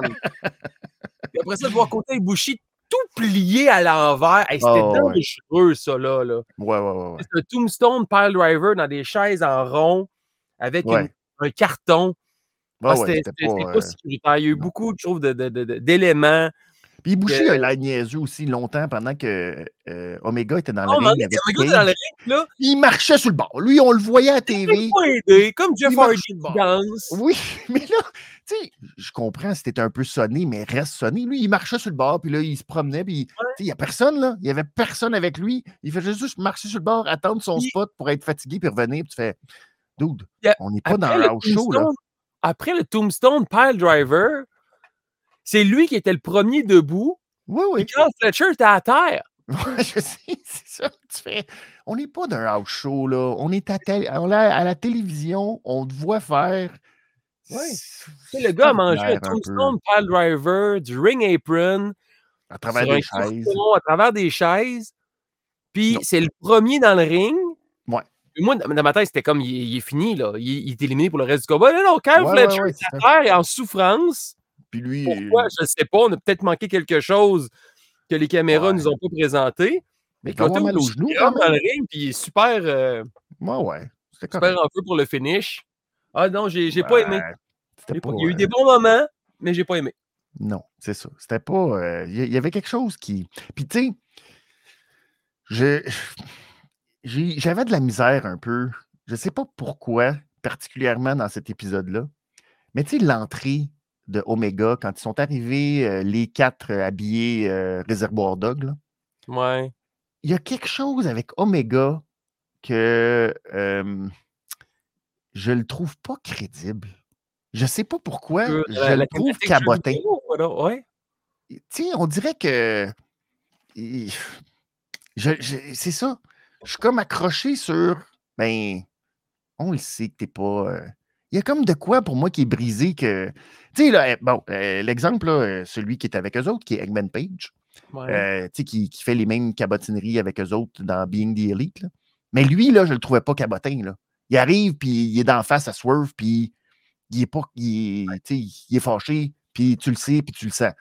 Puis après ça, de voir côté Ibushi tout plié à l'envers. Hey, C'était Oh, ouais. dangereux, ça, là. là. Ouais, ouais, ouais. ouais. C'est un Tombstone Pile Driver dans des chaises en rond avec une- un carton. Ah, C'était pas, pas euh, sécuritaire. Il y a eu beaucoup, je trouve, de- de- de- de- d'éléments. Puis Ibushi que- a niaiseux aussi longtemps pendant que euh, Omega était dans Oh, le ring avec Omega était dans le ring, là. Il marchait sur le bord. Lui, on le voyait à la Il TV. aidé, comme Jeff Il Hardy danse. Oui, mais là, tu sais, je comprends t'es un peu sonné, mais reste sonné. Lui, il marchait sur le bord, puis là, il se promenait, puis tu sais, il n'y a personne, là. Il n'y avait personne avec lui. Il faisait juste marcher sur le bord, attendre son spot pour être fatigué, puis revenir, puis tu fais, dude, Il a- on n'est pas dans Après le, show, là. Après le Tombstone Pile Driver, c'est lui qui était le premier debout. Oui, Et oui. Carl Fletcher était à terre. Ouais, je sais, c'est ça. Tu fais, on n'est pas dans un house show, là. On est à, tel- on à la télévision, on te voit faire. Sais, le gars a mangé un Tombstone Pile Driver, du ring apron, à travers des chaises. à travers des chaises. Puis c'est le premier dans le ring. Ouais. Puis Moi, dans ma tête, c'était comme il, il est fini, là. Il, il est éliminé pour le reste du combat. Non, non, Kyle Ouais, Fletcher ouais, est à terre et en souffrance. Puis lui, Pourquoi? Je ne sais pas. On a peut-être manqué quelque chose que les caméras Ouais. nous ont pas présenté. mais avoir Cotto mal aux genoux, il quand dans le ring, puis il est super, euh, Ouais, ouais. C'était correct. super en feu pour le finish. Ah non, j'ai j'ai pas aimé. Pas, Il y a eu euh, des bons moments, mais j'ai pas aimé. Non, c'est ça. C'était pas. euh, Il y, avait quelque chose qui. Puis, tu sais, j'avais de la misère un peu. Je sais pas pourquoi, particulièrement dans cet épisode-là. Mais tu sais, l'entrée de Omega, quand ils sont arrivés, euh, les quatre habillés euh, réservoir dog, là, Ouais. il y a quelque chose avec Omega que euh, je le trouve pas crédible. Je sais pas pourquoi. Euh, je la- la le trouve cabotin. vidéo, Ouais. tu sais, on dirait que. je- c'est ça. Je suis comme accroché sur. Ben, on le sait que t'es pas. Il y a comme de quoi pour moi qui est brisé que. Tu sais, euh, bon, euh, l'exemple, euh, celui qui est avec eux autres, qui est Eggman Page, ouais. euh, qui, qui fait les mêmes cabotineries avec eux autres dans Being the Elite. là. Mais lui, là, je le trouvais pas cabotin. Là. Il arrive, puis il est d'en face à Swerve, puis il est pas. Il est, il est fâché, puis tu le sais, puis tu le sens.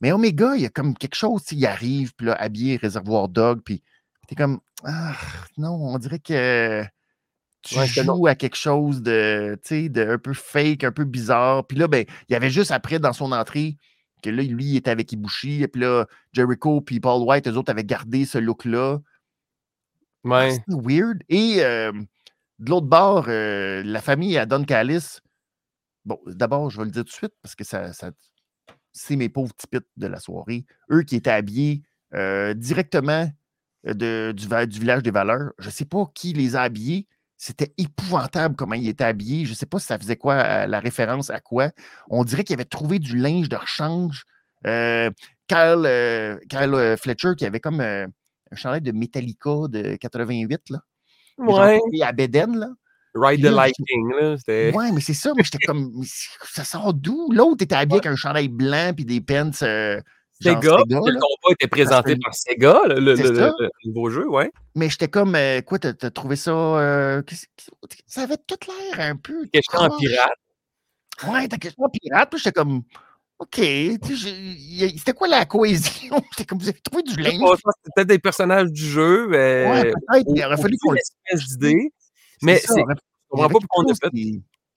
Mais Omega, il y a comme quelque chose, il arrive, puis là, habillé réservoir dog, puis t'es comme, ah, non, on dirait que tu Ouais, joues à quelque chose de, tu sais, de un peu fake, un peu bizarre. Puis là, ben, il y avait juste après, dans son entrée, que là, lui, il était avec Ibushi, et puis là, Jericho puis Paul White, eux autres avaient gardé ce look-là. ouais. C'est weird. Et euh, de l'autre bord, euh, la famille à Don Callis, bon, d'abord, je vais le dire tout de suite, parce que ça, ça- c'est mes pauvres tipites de la soirée. Eux qui étaient habillés euh, directement euh, de- du, du village des valeurs. Je ne sais pas qui les a habillés. C'était épouvantable comment ils étaient habillés. Je ne sais pas si ça faisait quoi, euh, la référence à quoi. On dirait qu'ils avaient trouvé du linge de rechange. Euh, Kyle, euh, Kyle, euh, Fletcher qui avait comme euh, un chandail de Metallica de 88, là. Ouais. à Beden, là. Ride the Lightning, là. Ouais, mais c'est ça. Mais j'étais comme, ça sort d'où? L'autre était habillé avec un chandail blanc puis des pants. Sega, Sega le combat était présenté par Sega, le, le, nouveau jeu, ouais. Mais j'étais comme, euh, quoi, t'as as trouvé ça. Euh, ça avait tout l'air un peu. Question en pirate. Ouais, t'as question en pirate. Puis j'étais comme, OK. C'était quoi la cohésion? C'était comme, vous avez trouvé du linge? C'était peut-être des personnages du jeu. Mais... Ouais, peut-être. Il aurait fallu qu'on d'idée. Mais c'est. Je comprends pas pourquoi on a fait.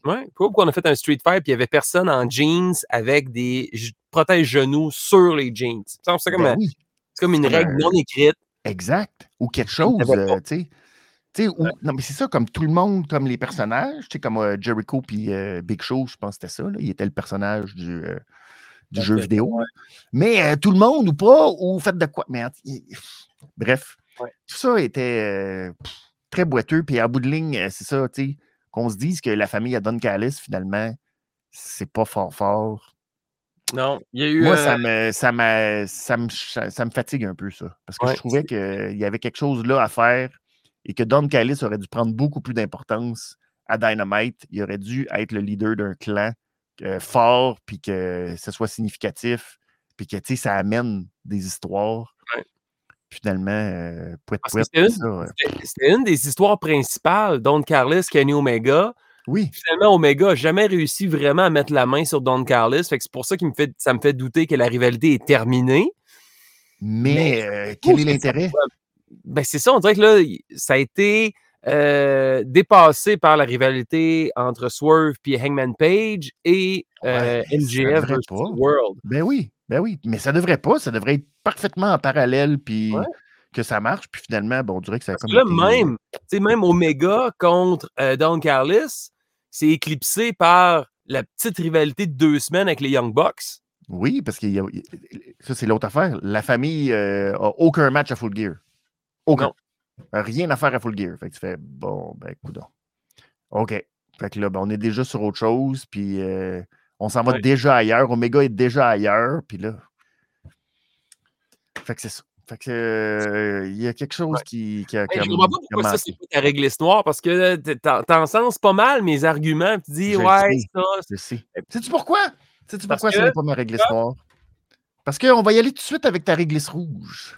Ouais, pourquoi on a fait un Street Fight puis il n'y avait personne en jeans avec des protège-genoux sur les jeans. C'est comme, ben comme, une règle non écrite. Exact. Ou quelque chose, euh, tu sais. Non, mais c'est ça, comme tout le monde, comme les personnages, comme euh, Jericho puis euh, Big Show, je pense que c'était ça, là, il était le personnage du, du jeu vidéo. Mais tout le monde ou pas, ou faites de quoi? Mais, bref, tout ça était très boiteux, puis à bout de ligne, c'est ça, tu sais, qu'on se dise que la famille à Don Callis, finalement, c'est pas fort fort. Non, il y a eu. Moi, ça, me, ça, ça, me, ça me fatigue un peu, ça. Parce que je trouvais qu'il y avait quelque chose là à faire et que Don Callis aurait dû prendre beaucoup plus d'importance à Dynamite. Il aurait dû être le leader d'un clan euh, fort, puis que ce soit significatif, puis que ça amène des histoires. Finalement, euh, c'était une, des histoires principales, Don Carlos, Kenny Omega. Oui. Finalement, Omega n'a jamais réussi vraiment à mettre la main sur Don Carlos. Fait que c'est pour ça que fait, ça me fait douter que la rivalité est terminée. Mais, euh, quel est l'intérêt? Ben, c'est ça, on dirait que là, ça a été euh, dépassé par la rivalité entre Swerve et Hangman Page et euh, MJF World. Ben oui, ben oui, mais ça devrait pas, ça devrait être parfaitement en parallèle, puis que ça marche, puis finalement, bon, on dirait que ça a comme. Là, même, même Omega contre euh, Don Carlis, c'est éclipsé par la petite rivalité de deux semaines avec les Young Bucks. Oui, parce que ça, c'est l'autre affaire. La famille n'a euh, aucun match à full gear. Aucun. Rien à faire à full gear. Fait que tu fais, bon, ben, écoute. OK. Fait que là, ben, on est déjà sur autre chose, puis euh, on s'en va déjà ailleurs. Omega est déjà ailleurs. Puis là. Fait que c'est ça. Fait que euh, il y a quelque chose qui, qui a. je ne comprends pas pourquoi ça, c'est pas ta réglisse noire, parce que t'en sens pas mal mes arguments, tu dis Ouais, ça. Je sais. Sais-tu pourquoi? Sais-tu pourquoi ce n'est pas ma réglisse noire? Parce qu'on va y aller tout de suite avec ta réglisse rouge.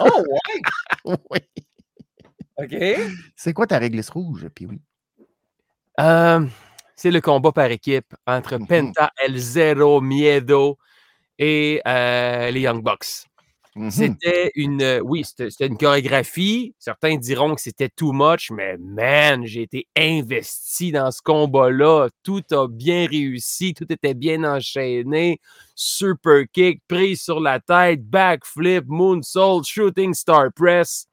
Oh ouais! oui. OK. C'est quoi ta réglisse rouge, puis oui? Euh, c'est le combat par équipe entre mmh Penta, El Zero, Miedo et euh, les Young Bucks. Mmh c'était une, oui, c'était une chorégraphie. Certains diront que c'était too much, mais man, j'ai été investi dans ce combat-là. Tout a bien réussi, tout était bien enchaîné. Super kick, prise sur la tête, backflip, moonsault, shooting star press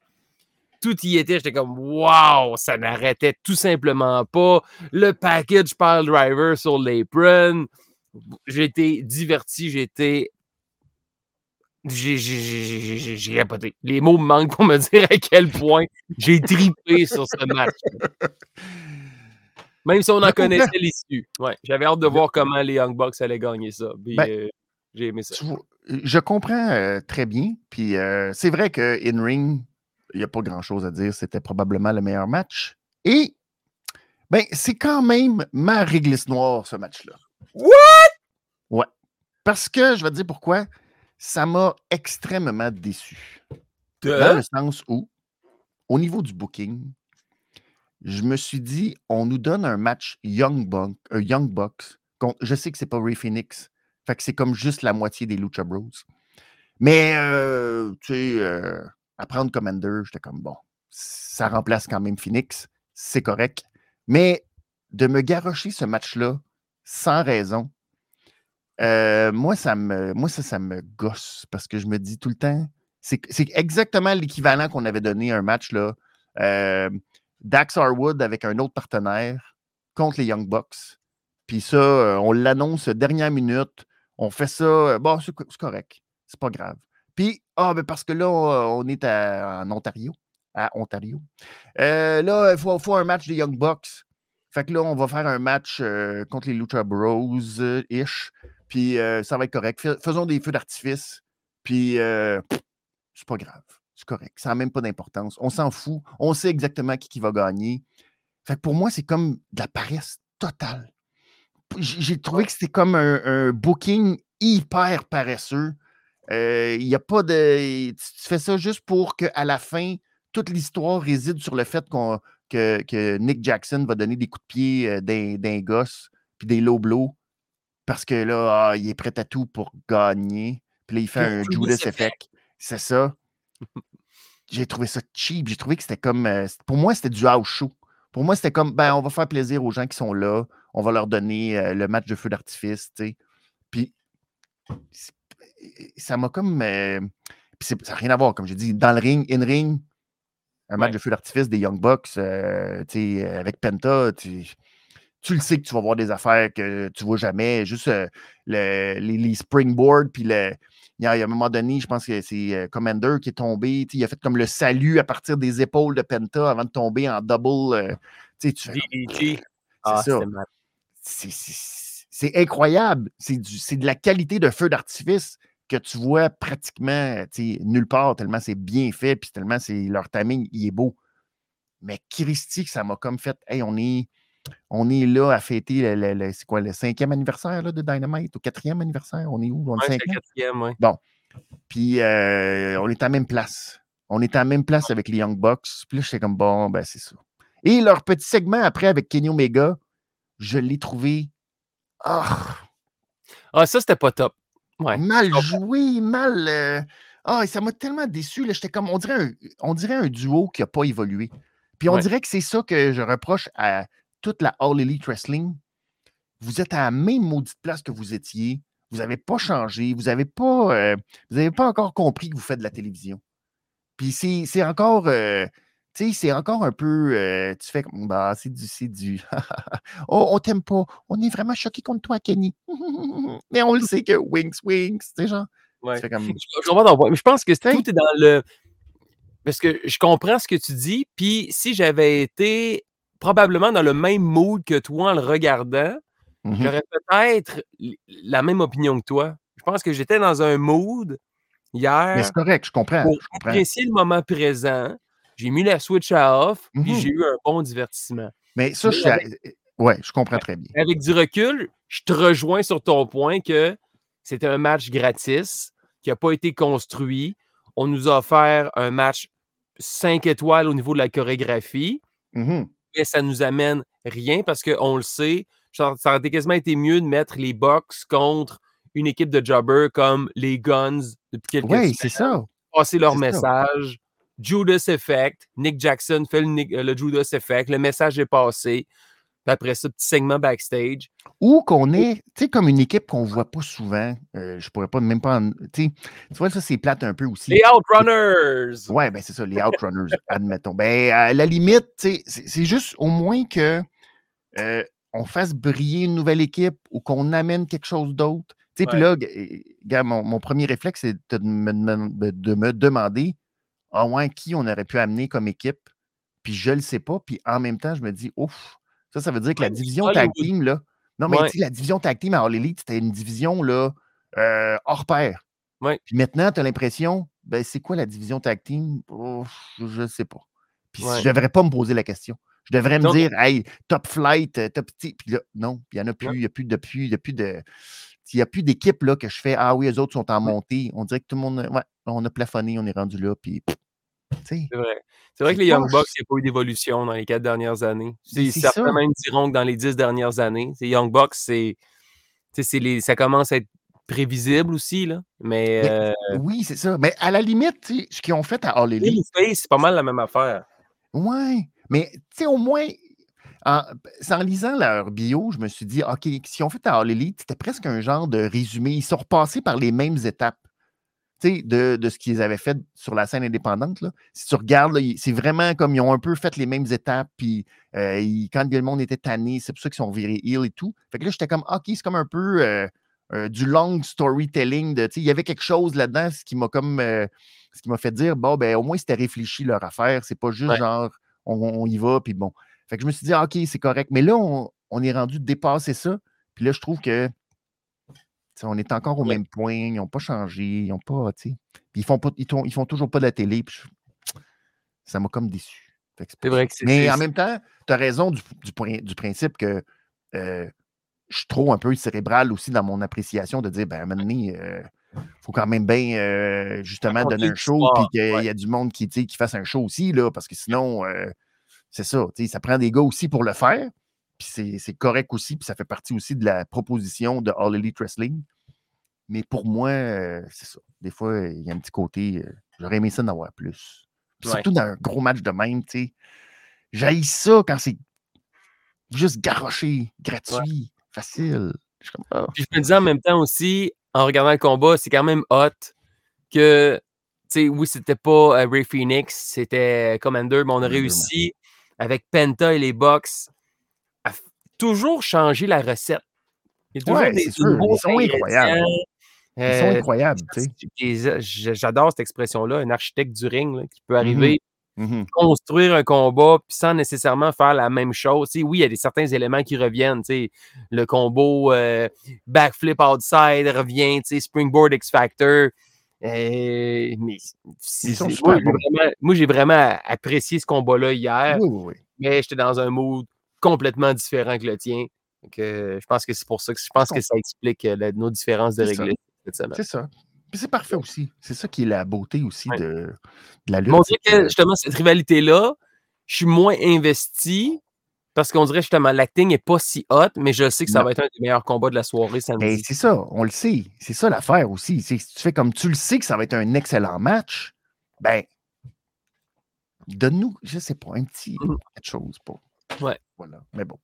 tout y était. J'étais comme, wow, ça n'arrêtait tout simplement pas. Le package pile driver sur l'apron. J'ai été diverti, j'ai été. J'ai rapoté. Les mots me manquent pour me dire à quel point j'ai tripé sur ce match. Même si on en connaissait l'issue. Ouais, J'avais hâte de voir comment les Young Bucks allaient gagner ça. Ben, euh, j'ai aimé ça. Je comprends euh, très bien. Puis euh, c'est vrai que In-Ring, il n'y a pas grand-chose à dire. C'était probablement le meilleur match. Et ben, c'est quand même ma réglisse noire, ce match-là. What? Ouais. Parce que, je vais te dire pourquoi, ça m'a extrêmement déçu. Dans le sens où, au niveau du booking, je me suis dit, on nous donne un match Young, Buck, un Young Bucks. Je sais que c'est pas Ray Phoenix. Fait que c'est comme juste la moitié des Lucha Bros. Mais, euh, tu sais, euh, à prendre Commander, j'étais comme bon, ça remplace quand même Phoenix, c'est correct. Mais de me garrocher ce match-là sans raison, euh, moi, ça me, moi ça, ça me gosse parce que je me dis tout le temps, c'est exactement l'équivalent qu'on avait donné à un match là. Euh, Dax Harwood avec un autre partenaire contre les Young Bucks. Puis ça, euh, on l'annonce dernière minute. On fait ça. Bon, c'est correct. C'est pas grave. Puis, ah, ben parce que là, on est en Ontario. À Ontario. Euh, là, il faut, un match des Young Bucks. Fait que là, on va faire un match euh, contre les Lucha Bros-ish. Puis, euh, ça va être correct. Faisons des feux d'artifice. Puis, c'est pas grave. c'est correct. Ça n'a même pas d'importance. On s'en fout. On sait exactement qui, qui va gagner. Fait que pour moi, c'est comme de la paresse totale. J'ai trouvé que c'était comme un, booking hyper paresseux. Euh, il n'y a pas de. Tu fais ça juste pour qu'à la fin, toute l'histoire réside sur le fait qu'on, que, Nick Jackson va donner des coups de pied euh, d'un gosse puis des low blows parce que là, ah, il est prêt à tout pour gagner. Puis là, il fait un Judas Effect. C'est ça. J'ai trouvé ça cheap. J'ai trouvé que c'était comme. Euh, pour moi, c'était du house show. Pour moi, c'était comme, ben, on va faire plaisir aux gens qui sont là. On va leur donner euh, le match de feu d'artifice, tu sais. Puis, ça m'a comme. Euh, ça n'a rien à voir, comme j'ai dit. Dans le ring, in-ring, un match de feu d'artifice des Young Bucks, sais, avec Penta, tu tu le sais que tu vas voir des affaires que tu ne vois jamais. Juste les, les, springboards, puis le, il y, a, un moment donné, je pense que c'est euh, Commander qui est tombé. Il a fait comme le salut à partir des épaules de Penta avant de tomber en double. Euh, tu fais, ah, c'est incroyable. C'est de la qualité de feu d'artifice que tu vois pratiquement nulle part, tellement c'est bien fait, puis tellement leur timing, il est beau. Mais Christy, ça m'a comme fait, hey, on est, on est là à fêter le, quoi, le cinquième anniversaire là, de Dynamite, au quatrième anniversaire. On est où? On est quatrième, oui. Bon. Puis euh, on est à la même place. On est à la même place avec les Young Bucks. Puis là, j'étais comme bon, ben c'est ça. Et leur petit segment après avec Kenny Omega, je l'ai trouvé. Ah! Ah, ça, c'était pas top. Mal joué, mal. Euh, ah, ça m'a tellement déçu. J'étais comme, on dirait, un, on dirait un duo qui n'a pas évolué. Puis on dirait que c'est ça que je reproche à toute la All Elite Wrestling, vous êtes à la même maudite place que vous étiez. Vous n'avez pas changé. Vous n'avez pas, euh, vous pas encore compris que vous faites de la télévision. Puis c'est encore. Euh, tu sais, c'est encore un peu. Euh, tu fais comme. Bah, c'est du. C'est du. oh, on t'aime pas. On est vraiment choqué contre toi, Kenny. Mais on le sait que Wings, Wings, tu sais, genre. Ouais. Comme... Je, je pense que tout est dans le. Parce que je comprends ce que tu dis. Puis si j'avais été probablement dans le même mood que toi en le regardant. Mmh j'aurais peut-être la même opinion que toi. Je pense que j'étais dans un mood hier. Mais c'est correct, je comprends. Pour apprécier le moment présent. J'ai mis la switch à off, puis mmh j'ai eu un bon divertissement. Mais ça, je, ouais, je comprends très bien. Avec du recul, je te rejoins sur ton point que c'était un match gratis qui n'a pas été construit. On nous a offert un match 5 étoiles au niveau de la chorégraphie. Mmh ça nous amène rien parce qu'on le sait. Ça aurait quasiment été mieux de mettre les box contre une équipe de jobbers comme les Guns depuis quelques Oui, c'est ça. Passer leur message. Judas Effect. Nick Jackson fait le, le Judas Effect. Le message est passé après ça, petit segment backstage. Ou qu'on est, tu sais, comme une équipe qu'on ne voit pas souvent. Euh, je pourrais pas même pas. tu vois, ça, c'est plate un peu aussi. Les Outrunners! Ouais, ben c'est ça, les Outrunners, admettons. Ben, à la limite, c'est juste au moins que euh, on fasse briller une nouvelle équipe ou qu'on amène quelque chose d'autre. Tu sais, puis là, gars, mon, premier réflexe, c'est de me, de me demander, ah ouais, qui on aurait pu amener comme équipe? Puis je ne le sais pas. Puis en même temps, je me dis, ouf, ça, ça veut dire que la division tag team, là. Non, mais la division tag team à All Elite, c'était une division là, euh, hors pair. Puis maintenant, tu as l'impression, ben, c'est quoi la division tag team? je ne sais pas. Puis je ne devrais pas me poser la question. Je devrais me dire, hey, top flight, euh, top. Puis là, non, il n'y en a plus, il n'y a plus depuis, depuis de. Il n'y a plus d'équipe là, que je fais Ah oui, les autres sont en montée. On dirait que tout le monde. Ouais, on a plafonné, on est rendu là, puis c'est vrai. C'est vrai que les Young Bucks, il n'y a pas eu d'évolution dans les quatre dernières années. Certains même diront que dans les dix dernières années. Les Young Bucks, c'est, les, ça commence à être prévisible aussi. Là. Mais, euh oui, c'est ça. Mais à la limite, ce qu'ils ont fait à All Elite. c'est pas mal la même affaire. Oui, mais au moins, en, en, lisant leur bio, je me suis dit, OK, qu'ils ont fait à All Elite, c'était presque un genre de résumé. Ils sont repassés par les mêmes étapes de, de, ce qu'ils avaient fait sur la scène indépendante. Là. Si tu regardes, c'est vraiment comme ils ont un peu fait les mêmes étapes. Puis euh, quand le monde était tanné, c'est pour ça qu'ils sont virés heal et tout. Fait que là, j'étais comme, OK, c'est comme un peu euh, euh, du long storytelling. De, il y avait quelque chose là-dedans, ce qui m'a comme ce qui m'a fait dire, bon, ben au moins c'était réfléchi leur affaire. C'est pas juste genre on, y va, puis bon. Fait que je me suis dit, OK, c'est correct. Mais là, on, on est rendu dépasser ça. Puis là, je trouve que on est encore au même point, ils n'ont pas changé, ils n'ont pas, Puis ils font pas, ils, ils, font toujours pas de la télé. ça m'a comme déçu. C'est vrai que c'est. Mais en même temps, tu as raison du, du, principe que euh, je suis trop un peu cérébral aussi dans mon appréciation de dire, ben, à un moment donné, il euh, faut quand même bien euh, justement donner un show, puis qu'il y a du monde qui, qui fasse un show aussi, là, parce que sinon, c'est ça, ça prend des gars aussi pour le faire, puis c'est correct aussi, puis ça fait partie aussi de la proposition de All Elite Wrestling. Mais pour moi, c'est ça. Des fois, il y a un petit côté, j'aurais aimé ça d'en avoir plus. Surtout dans un gros match de même, tu sais. J'haïs ça quand c'est juste garoché, gratuit, facile. Je, ah. je me disais en même temps aussi, en regardant le combat, c'est quand même hot que, tu sais, oui, c'était pas euh, Ray Phoenix, c'était Commander, mais on a réussi avec Penta et les Box à toujours changer la recette. Il y a toujours des Ils sont incroyables. Ils sont euh, incroyables. J'adore cette expression-là, un architecte du ring qui peut mmh arriver Mmh construire un combat sans nécessairement faire la même chose. oui, il y a des certains éléments qui reviennent. Le combo euh, backflip outside revient, springboard X Factor. Euh, mais moi, j'ai vraiment, apprécié ce combat-là hier. Mais j'étais dans un mood complètement différent que le tien. je pense que c'est pour ça que je pense que ça explique euh, nos différences de règles cette semaine. C'est ça c'est parfait aussi. C'est ça qui est la beauté aussi de, la lutte. on dirait que justement, cette rivalité-là, je suis moins investi parce qu'on dirait justement l'acting n'est pas si hot, mais je sais que ça va être un des meilleurs combats de la soirée samedi. c'est ça, on le sait. C'est ça l'affaire aussi. Si tu fais comme tu le sais que ça va être un excellent match, ben donne-nous, je sais pas, un petit mmh. quelque chose pour. Ouais. Voilà. Mais bon.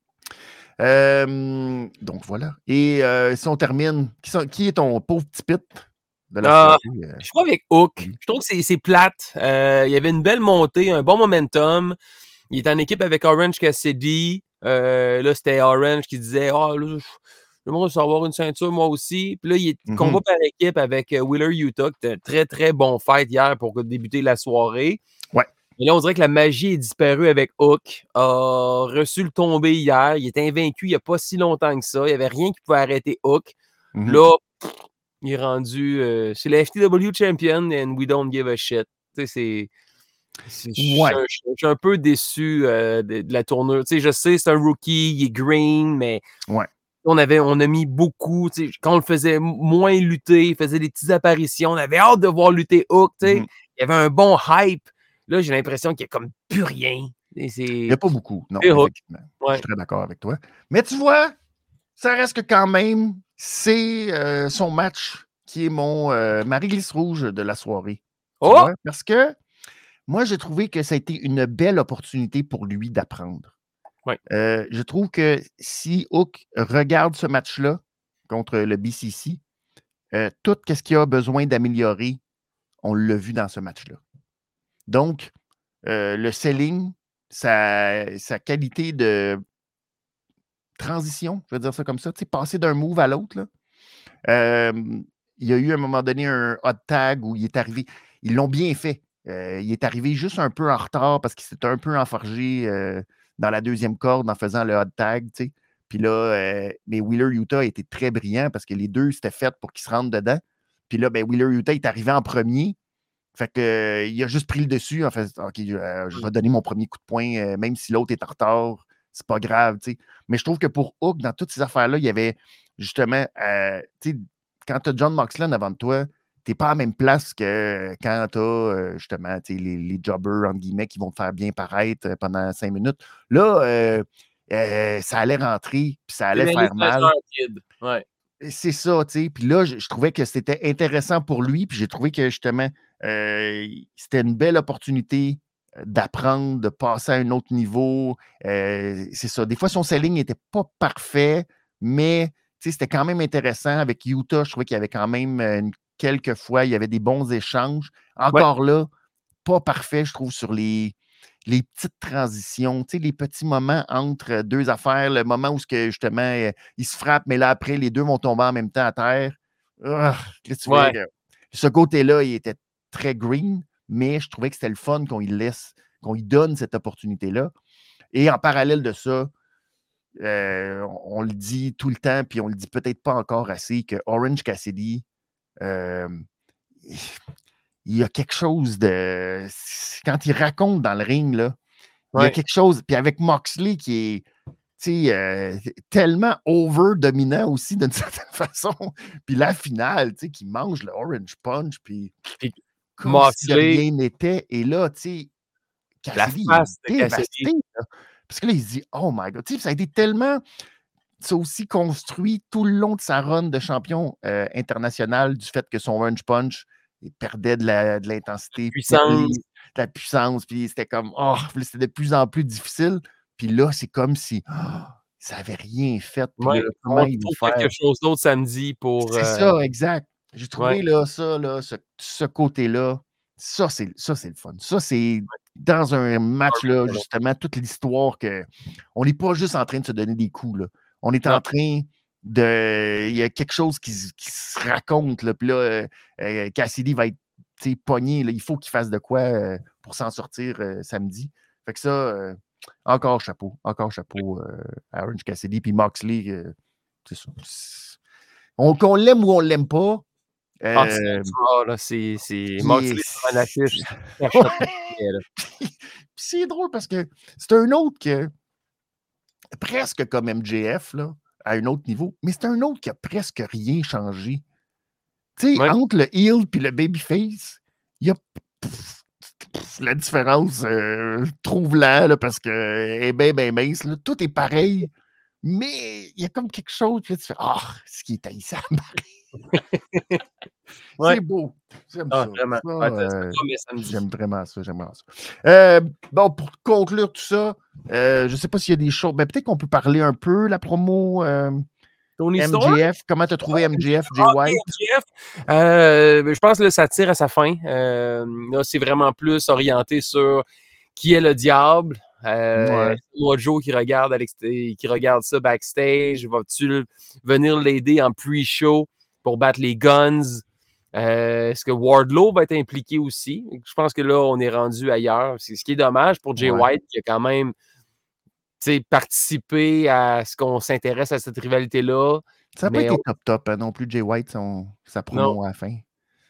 donc voilà. Et euh, si on termine, qui, qui est ton pauvre petit pit? Ah, euh? Je crois avec Hook. Je trouve que c'est plate. Euh, il y avait une belle montée, un bon momentum. Il est en équipe avec Orange Cassidy. Euh, là, c'était Orange qui disait Ah, là, j'aimerais savoir une ceinture, moi aussi. Puis là, il est mm-hmm. combat par équipe avec Wheeler Utah, qui était un très, très bon fight hier pour débuter la soirée. Ouais. Et là, on dirait que la magie est disparue avec Hook. A reçu le tombé hier. Il était invaincu il n'y a pas si longtemps que ça. Il n'y avait rien qui pouvait arrêter Hook. Mm-hmm. Là, il est rendu. Euh, c'est la FTW champion and we don't give a shit. Tu sais, c'est. Ouais. Je, suis un peu déçu euh, de, la tournure. Tu sais, je sais, c'est un rookie, il est green, mais ouais. on, avait, on a mis beaucoup. Tu sais, quand on le faisait moins lutter, il faisait des petites apparitions, on avait hâte de voir lutter Hook. Tu sais. Mm-hmm. Il y avait un bon hype. Là, j'ai l'impression qu'il n'y a comme plus rien. Il n'y a pas beaucoup. Non. Je suis très d'accord avec toi. Mais tu vois, ça reste que quand même, c'est euh, son match qui est mon euh, Marie-Glisse rouge de la soirée. Oh! Parce que moi, j'ai trouvé que ça a été une belle opportunité pour lui d'apprendre. Euh, je trouve que si Hook regarde ce match-là contre le BCC, tout ce qu'il a besoin d'améliorer, on l'a vu dans ce match-là. Donc, le selling, sa, qualité de transition, je vais dire ça comme ça, passer d'un move à l'autre. il y a eu à un moment donné un hot tag où il est arrivé. Ils l'ont bien fait. Euh, il est arrivé juste un peu en retard parce qu'il s'était un peu enfargé euh, dans la deuxième corde en faisant le hot tag. Puis là, euh, mais Wheeler Utah était très brillant parce que les deux c'était fait pour qu'ils se rentrent dedans. Puis là, ben, Wheeler Utah est arrivé en premier. Fait que, il a juste pris le dessus en fait. OK, je vais donner mon premier coup de poing, même si l'autre est en retard c'est pas grave. Mais je trouve que pour Hook, dans toutes ces affaires-là, il y avait justement, tu sais, quand tu as John Moxley avant de toi, tu n'es pas à la même place que quand tu as euh, justement les, les jobbers, entre guillemets, qui vont te faire bien paraître euh, pendant cinq minutes. Là, ça allait rentrer, puis ça allait faire mal. Ouais. C'est ça, tu sais. Puis là, je, trouvais que c'était intéressant pour lui, puis j'ai trouvé que justement, c'était une belle opportunité d'apprendre, de passer à un autre niveau. Euh, c'est ça. Des fois, son selling n'était pas parfait, mais c'était quand même intéressant. Avec Utah, je trouvais qu'il y avait quand même euh, quelques fois, il y avait des bons échanges. Encore là, pas parfait, je trouve, sur les, les petites transitions, les petits moments entre deux affaires, le moment où que, justement euh, ils se frappent, mais là après, les deux vont tomber en même temps à terre. ce côté-là, il était très green mais je trouvais que c'était le fun qu'on y laisse, qu'on y donne cette opportunité-là. Et en parallèle de ça, euh, on, le dit tout le temps, puis on le dit peut-être pas encore assez, que Orange Cassidy, euh, il y a quelque chose de. Quand il raconte dans le ring, là, il y a quelque chose. Puis avec Moxley qui est euh, tellement over-dominant aussi d'une certaine façon. Puis la finale, qui mange le Orange Punch, puis comme Moxley, rien n'était. Et là, tu sais, Cassidy, la face de Cassidy. Parce que là, il se dit, oh my God, ça a été tellement. Ça aussi construit tout le long de sa run de champion euh, international du fait que son Orange Punch il perdait de l'intensité, de la puissance, puis c'était comme, oh, c'était de plus en plus difficile. Puis là, c'est comme si oh, ça n'avait rien fait. Ouais, il faire? quelque chose d'autre samedi pour. C'est ça, euh, exact. J'ai trouvé là, ça, là, ce, côté-là, ça, c'est le fun. Ça, c'est dans un match, là, justement, toute l'histoire que. On n'est pas juste en train de se donner des coups, là. On est en train de. Il y a quelque chose qui, se raconte, là. Puis là, euh, euh, Cassidy va être pogné. Là. Il faut qu'il fasse de quoi euh, pour s'en sortir samedi. Fait que ça, encore chapeau. Encore chapeau à Orange Cassidy. Puis Moxley, c'est ça. Qu'on l'aime ou on l'aime pas, ah, c'est Moxley sur un c'est drôle parce que c'est un autre que presque comme MJF, là, à un autre niveau, mais c'est un autre qui a presque rien changé. Tu sais, entre le heel et le babyface, il y a la différence, euh, trouve-la, parce qu'elle est bien, bien mince. tout est pareil, mais il y a comme quelque chose, que tu fais Ah, ce qui est haïssable. C'est beau. J'aime ah, ça. Euh, j'aime vraiment ça. J'aime vraiment ça. Euh, bon, pour conclure tout ça, euh, je ne sais pas s'il y a des choses. Ben, Peut-être qu'on peut parler un peu la promo. MGF, comment tu as trouvé MGF, Jay ah, White? je pense que ça tire à sa fin. là, c'est vraiment plus orienté sur qui est le diable. Euh, Joe qui regarde, qui regarde ça backstage. Va-tu venir l'aider en pre-show pour battre les Guns? Euh, est-ce que Wardlow va être impliqué aussi? Je pense que là, on est rendu ailleurs. C'est ce qui est dommage pour Jay White, qui a quand même participé à ce qu'on s'intéresse à cette rivalité-là. Ça n'a pas été top-top hein, non plus, Jay White, son, sa promo à la fin.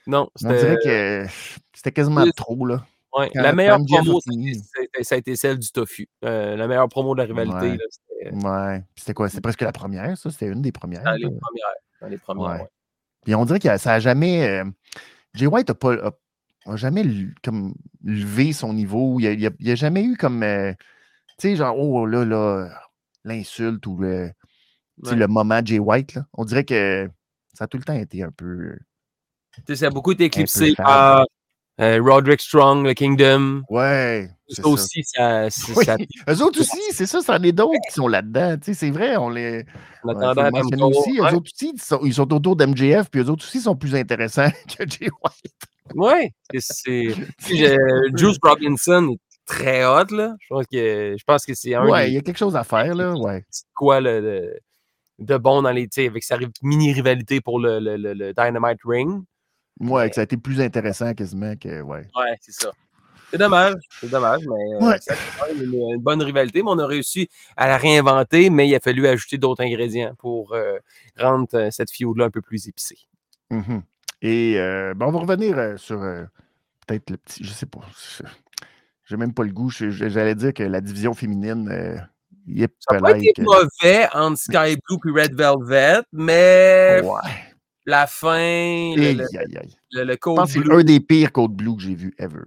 Non, on dirait que c'était quasiment trop, là. Ouais. La meilleure promo, ça a été celle du tofu. Euh, la meilleure promo de la rivalité. Ouais. C'était quoi? C'était presque la première, ça? C'était une des premières. Dans les premières. Dans les premières, puis on dirait que ça n'a jamais. Euh, Jay White n'a pas jamais comme levé son niveau. Il n'y a, jamais eu comme. Euh, tu sais, genre, oh là, là, l'insulte ou le, le moment Jay White. Là. On dirait que ça a tout le temps été un peu. Tu sais, ça a beaucoup été éclipsé par Roderick Strong, le Kingdom. Ouais. Ça aussi, ça. Oui. Eux autres aussi, c'est ça, c'en est d'autres qui sont là-dedans. Tu sais, c'est vrai, on les. On on aussi. Eux autres aussi, ils sont, ils sont autour d'MJF, puis eux autres aussi sont plus intéressants que Jay White. Oui, c'est. Juice Robinson est très hot, là. Je pense que, je pense que c'est un. Ouais, il y a quelque chose à faire, là. Ouais. Quoi, le, de bon dans les. Avec sa mini-rivalité pour le, le, le Dynamite Ring. Ouais, que ça a été plus intéressant quasiment que. Ouais, ouais c'est ça. C'est dommage, c'est dommage, mais euh, ça une, bonne rivalité, mais on a réussi à la réinventer, mais il a fallu ajouter d'autres ingrédients pour euh, rendre euh, cette feud-là un peu plus épicée. Mmh Et ben, on va revenir sur peut-être le petit, je sais pas, j'ai même pas le goût, j'allais dire que la division féminine, il est ça pas été mauvais entre Sky Blue et Red Velvet, mais ouais la fin, le, le, le, code Je pense que c'est un des pires code blue que j'ai vu ever.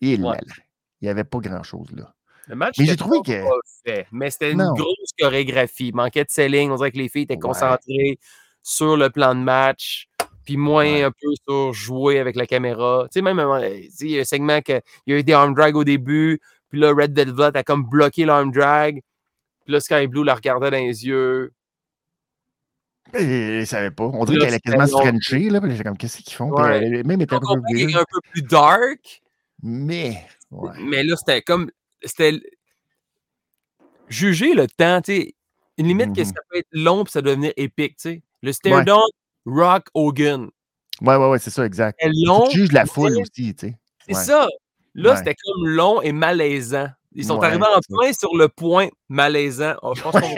Il n'y avait pas grand-chose là. Le match mais j'ai trouvé que. Fait, mais c'était une grosse chorégraphie. Il manquait de selling. On dirait que les filles étaient concentrées sur le plan de match, puis moins un peu sur jouer avec la caméra. Tu sais, même, il y a un segment qu'il y a eu des arm drag au début, puis là, Red Velvet a comme bloqué l'arm drag. Puis là, Sky Blue la regardait dans les yeux. Je ne savais pas. On dirait qu'elle est quasiment Frenchée, là. J'ai comme, qu'est-ce qu'ils font? Ouais. même était un peu, un peu plus dark. Mais. Mais là, c'était comme. C'était. Juger le temps, tu sais. Une limite que mm-hmm. ça peut être long puis ça doit devenir épique, tu sais. Le stare down, Rock Hogan. Ouais, ouais, ouais, c'est ça, exact. Long, tu juges la foule aussi, tu sais. C'est ça. Là, c'était comme long et malaisant. Ils sont arrivés en plein sur le point malaisant. Oh, je pense qu'on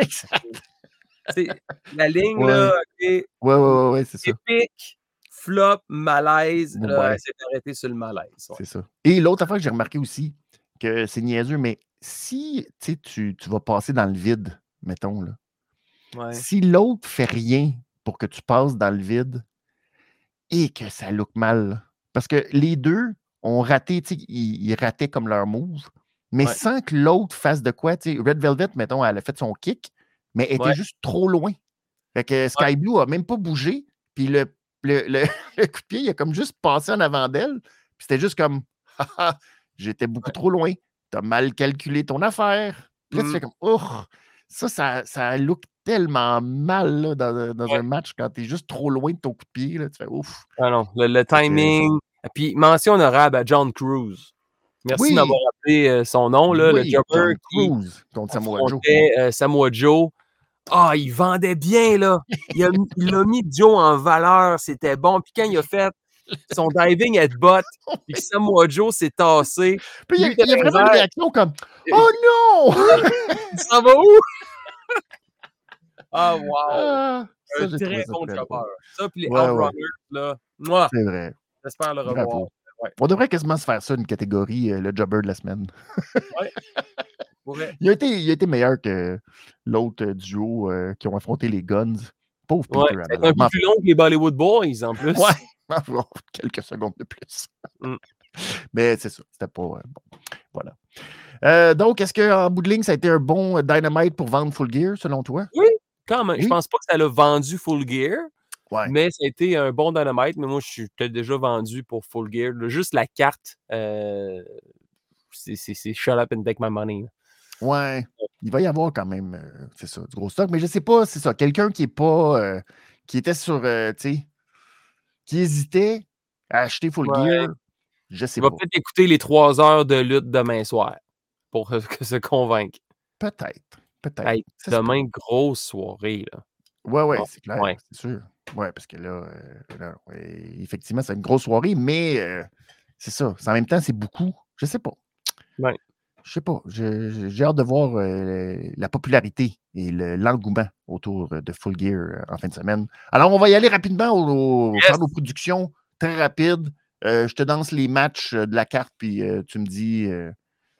La ligne, là, OK. Ouais, ouais, ouais, ouais c'est ça. Épique, flop, malaise. Là, c'est arrêté sur le malaise. C'est ça. Et l'autre affaire que j'ai remarqué aussi, que c'est niaiseux, mais si tu, tu vas passer dans le vide, mettons, là, si l'autre fait rien pour que tu passes dans le vide et que ça look mal, parce que les deux ont raté, ils, ils rataient comme leur move, mais sans que l'autre fasse de quoi. Red Velvet, mettons, elle a fait son kick, mais elle était juste trop loin. Fait que Sky Blue n'a même pas bougé, puis le, le, le, coup de pied, il a comme juste passé en avant d'elle, puis c'était juste comme, j'étais beaucoup trop loin, t'as mal calculé ton affaire. Puis là, tu fais mmh. comme, oh, ça, ça, ça look tellement mal dans, dans un match quand t'es juste trop loin de ton coup de pied. Là, tu fais ouf. Ah non, le, timing. Et puis, mention honorable à John Cruz. Merci d'avoir rappelé euh, son nom, là, le jumper qui contre Samoa Joe. Euh, Samoa Joe. Ah, il vendait bien, là. Il a, il a mis Joe en valeur, c'était bon. Puis quand il a fait son diving headbutt, puis que Samoa Joe s'est tassé. Puis il y a, vraiment une réaction comme Oh non! Ça va où? Ah, wow! Ah, un très bon chopper. Ça, puis les ouais, Outrunners, là. Moi, c'est vrai. J'espère le revoir. On devrait quasiment se faire ça, une catégorie, euh, le jobber de la semaine. ouais. il, a été, il a été meilleur que l'autre euh, duo euh, qui ont affronté les Guns. Pauvre Peter. c'est un peu plus long que les Bollywood Boys, en plus. Ouais, quelques secondes de plus. Mm. Mais c'est ça, c'était pas bon. Voilà. donc, est-ce qu'en bout de ligne, ça a été un bon Dynamite pour vendre Full Gear, selon toi? Oui, quand même. Je pense pas que ça l'a vendu Full Gear. Mais ça a été un bon dynamite, mais moi, je suis peut-être déjà vendu pour Full Gear. juste la carte, euh, c'est shut up and take my money. Ouais, il va y avoir quand même, euh, c'est ça, du gros stock, mais je sais pas, c'est ça, quelqu'un qui est pas, euh, qui était sur, tu sais, qui hésitait à acheter Full Gear, je sais il pas. va peut-être écouter les trois heures de lutte demain soir pour se convaincre. Peut-être, peut-être. demain, grosse soirée, là. Ouais, ouais, c'est clair, c'est sûr. Oui, parce que là, euh, effectivement, c'est une grosse soirée, mais euh, c'est ça. En même temps, c'est beaucoup. Je sais pas. Ouais. Je sais pas. J'ai hâte de voir euh, la popularité et l'engouement autour de Full Gear en fin de semaine. Alors, on va y aller rapidement au, faire nos productions très rapides. je te danse les matchs de la carte, puis tu me dis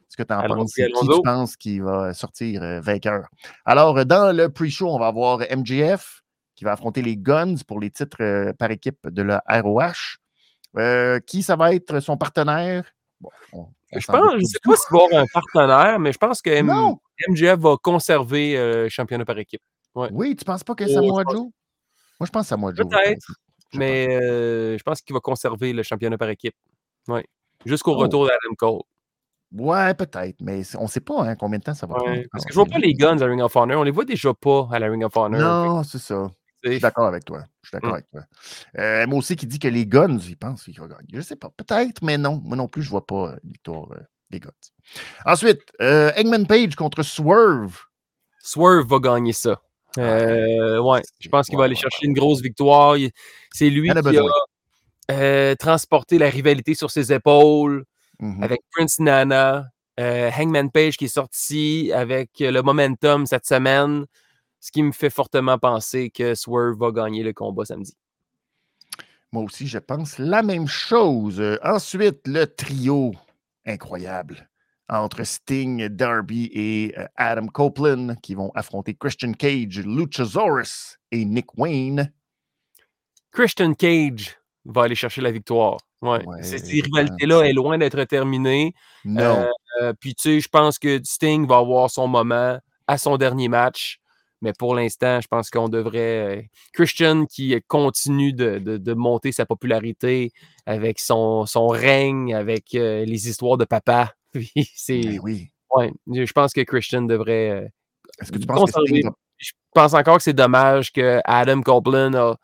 ce que tu en penses. Qui tu penses qui va sortir vainqueur. Alors, dans le pre-show, on va avoir MJF, qui va affronter les Guns pour les titres euh, par équipe de la ROH. Euh, qui ça va être son partenaire? Je pense, je ne sais pas s'il va avoir un partenaire, mais je pense que MJF va conserver euh, le championnat par équipe. Oui, tu ne penses pas que Samoa Joe? Moi, je pense que Samoa Joe. Peut-être, mais je pense qu'il va conserver le championnat par équipe. Oui. Jusqu'au oh. retour d'Adam Cole. Ouais, peut-être, mais on ne sait pas hein, combien de temps ça va prendre. Parce que je ne vois pas les Guns à Ring of Honor. On les voit déjà pas à la Ring of Honor. Non, c'est ça. Je suis d'accord avec toi. Je suis d'accord mmh. avec toi. Euh, moi aussi qui dit que les Guns, ils pensent qu'ils vont gagner. Je ne sais pas. Peut-être, mais non. Moi non plus, je ne vois pas euh, victoire euh, des Guns. Ensuite, Eggman Page contre Swerve. Swerve va gagner ça. Ah, ouais, je pense qu'il va aller chercher une grosse victoire. C'est lui qui a transporté la rivalité sur ses épaules mmh avec Prince Nana. Hangman Page qui est sorti avec le momentum cette semaine ce qui me fait fortement penser que Swerve va gagner le combat samedi. Moi aussi, je pense la même chose. ensuite, le trio incroyable entre Sting, Darby et euh, Adam Copeland qui vont affronter Christian Cage, Luchasaurus et Nick Wayne. Christian Cage va aller chercher la victoire. Ouais. Cette rivalité-là est loin d'être terminée. Non. Euh, puis, tu sais, je pense que Sting va avoir son moment à son dernier match. Mais pour l'instant, je pense qu'on devrait. Euh, Christian qui continue de, monter sa popularité avec son, son règne, avec euh, les histoires de papa. c'est, ben oui. Ouais, je pense que Christian devrait. Euh, Est-ce que tu penses que Je pense encore que c'est dommage que Adam Copeland a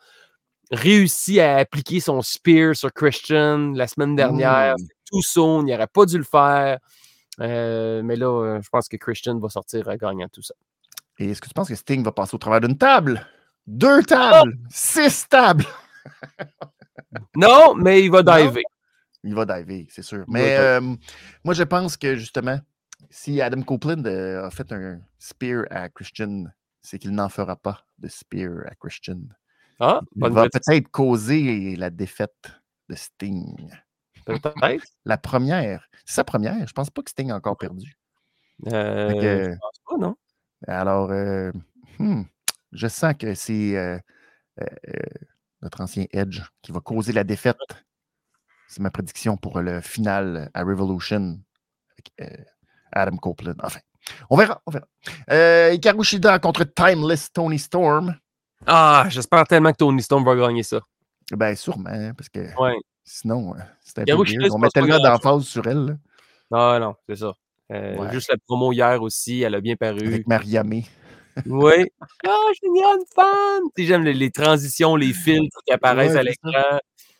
réussi à appliquer son spear sur Christian la semaine dernière. Mmh. Tout son, il n'aurait pas dû le faire. mais là, je pense que Christian va sortir gagnant tout ça. Et est-ce que tu penses que Sting va passer au travers d'une table? Deux tables! Six tables! non, mais il va diver. Il va diver, c'est sûr. Mais euh, moi, je pense que justement, si Adam Copeland euh, a fait un spear à Christian, c'est qu'il n'en fera pas de spear à Christian. Ah, Il va peut-être causer la défaite de Sting. Peut-être. La première. C'est sa première. Je pense pas que Sting a encore perdu. Euh, que- Je pense pas, non? Alors, euh, hmm, je sens que c'est euh, euh, notre ancien Edge qui va causer la défaite. C'est ma prédiction pour le final à Revolution avec Adam Copeland. Enfin, on verra, on verra. Hikaru Shida contre Timeless Tony Storm. Ah, j'espère tellement que Tony Storm va gagner ça. Ben, sûrement, hein, parce que Ouais. sinon, c'est un peu Shida, On met tellement d'emphase sur elle, là, Ah non, c'est ça. Euh, Ouais. Juste la promo hier aussi, elle a bien paru. avec Mariamé. Oui. Ah, je suis une fan! J'aime les, les transitions, les filtres qui apparaissent Ouais, à l'écran.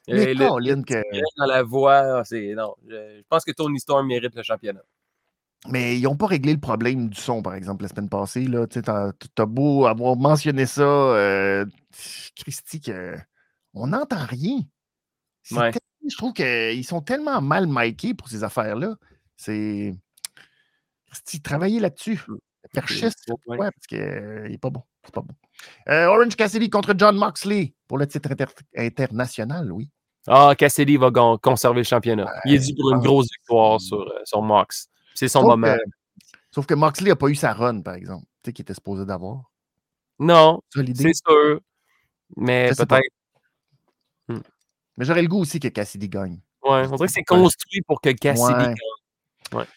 Mais Euh, le- que- dans la voix, ah, c'est. Non, je, je pense que Tony Storm mérite le championnat. Mais ils n'ont pas réglé le problème du son, par exemple, la semaine passée. Tu t'as beau avoir mentionné ça, euh, Christy, que on n'entend rien. Ouais. Je trouve qu'ils sont tellement mal micés pour ces affaires-là. C'est. Travailler là-dessus. Perfiste, Ouais. pourquoi? Parce qu'il n'est pas bon. C'est pas bon. Euh, Orange Cassidy contre John Moxley pour le titre inter- international, oui. Ah, Cassidy va conserver le championnat. Il est dû pour une grosse victoire sur, euh, sur Mox. C'est son Sauf moment. que- sauf que Moxley n'a pas eu sa run, par exemple, tu sais, qu'il était supposé d'avoir. Non, C'est sûr. Mais peut-être. Mais j'aurais le goût aussi que Cassidy gagne. Ouais, on dirait que c'est Ouais. construit pour que Cassidy Ouais. gagne.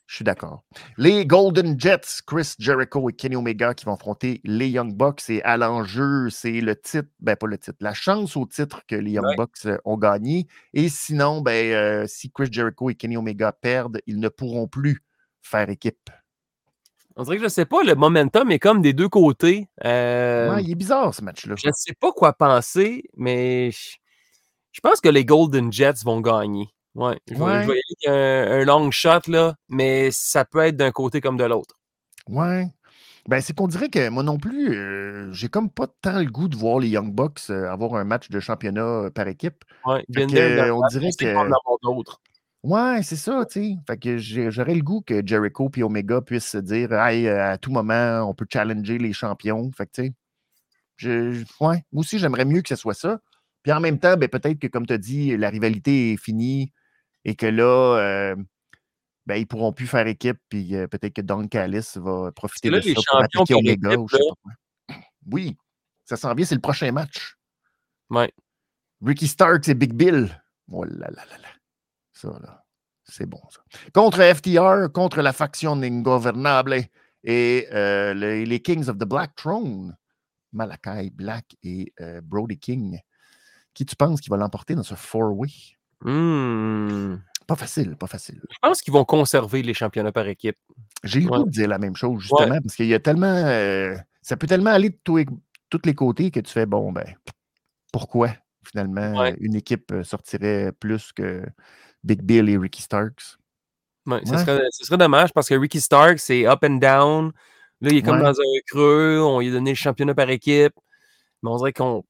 Je suis d'accord. Les Golden Jets, Chris Jericho et Kenny Omega qui vont affronter les Young Bucks. Et à l'enjeu, c'est le titre, ben pas le titre, la chance au titre que les Young Ouais. Bucks euh, ont gagné. Et sinon, ben, euh, si Chris Jericho et Kenny Omega perdent, ils ne pourront plus faire équipe. On dirait que je sais pas, le momentum est comme des deux côtés. Euh, Ouais, il est bizarre ce match-là. Je ne sais pas quoi penser, mais je pense que les Golden Jets vont gagner. Ouais, je, vais, Ouais. je vais y aller avec un, un long shot, là, mais ça peut être d'un côté comme de l'autre. Ouais. Ben, c'est qu'on dirait que moi non plus, euh, j'ai comme pas tant le goût de voir les Young Bucks euh, avoir un match de championnat euh, par équipe. Ouais, que, Benoit, on dirait que- d'autres. Ouais, c'est ça, tu sais. Fait que j'aurais le goût que Jericho et Omega puissent se dire hey, à tout moment, on peut challenger les champions. Fait que, tu sais, je- je- ouais, moi aussi, j'aimerais mieux que ce soit ça. Puis en même temps, ben, peut-être que, comme tu as dit, la rivalité est finie et que là, euh, ben, ils pourront plus faire équipe. Puis euh, peut-être que Don Callis va profiter là, de les ça pour champions attaquer Omega équipe, ou je sais là. pas quoi. Oui, ça s'en vient, c'est le prochain match. Ouais. Ricky Starks et Big Bill. Oh là là là là. Ça, là, c'est bon, ça. Contre FTR, contre la faction Ingobernable et euh, les, les Kings of the Black Throne, Malakai Black et Brody King. Qui tu penses qui va l'emporter dans ce four-way? Hmm. Pas facile, pas facile. Je pense qu'ils vont conserver les championnats par équipe. J'ai le Ouais. goût de dire la même chose, justement, parce qu'il y a tellement. euh, ça peut tellement aller de tous les, tous les côtés que tu fais, bon, ben, pourquoi, finalement, Ouais. une équipe euh, sortirait plus que Big Bill et Ricky Starks? Ouais, Ce, serait, ce serait dommage parce que Ricky Stark, c'est up and down. Là, il est comme dans un creux. On lui a donné le championnat par équipe. Mais on dirait qu'on.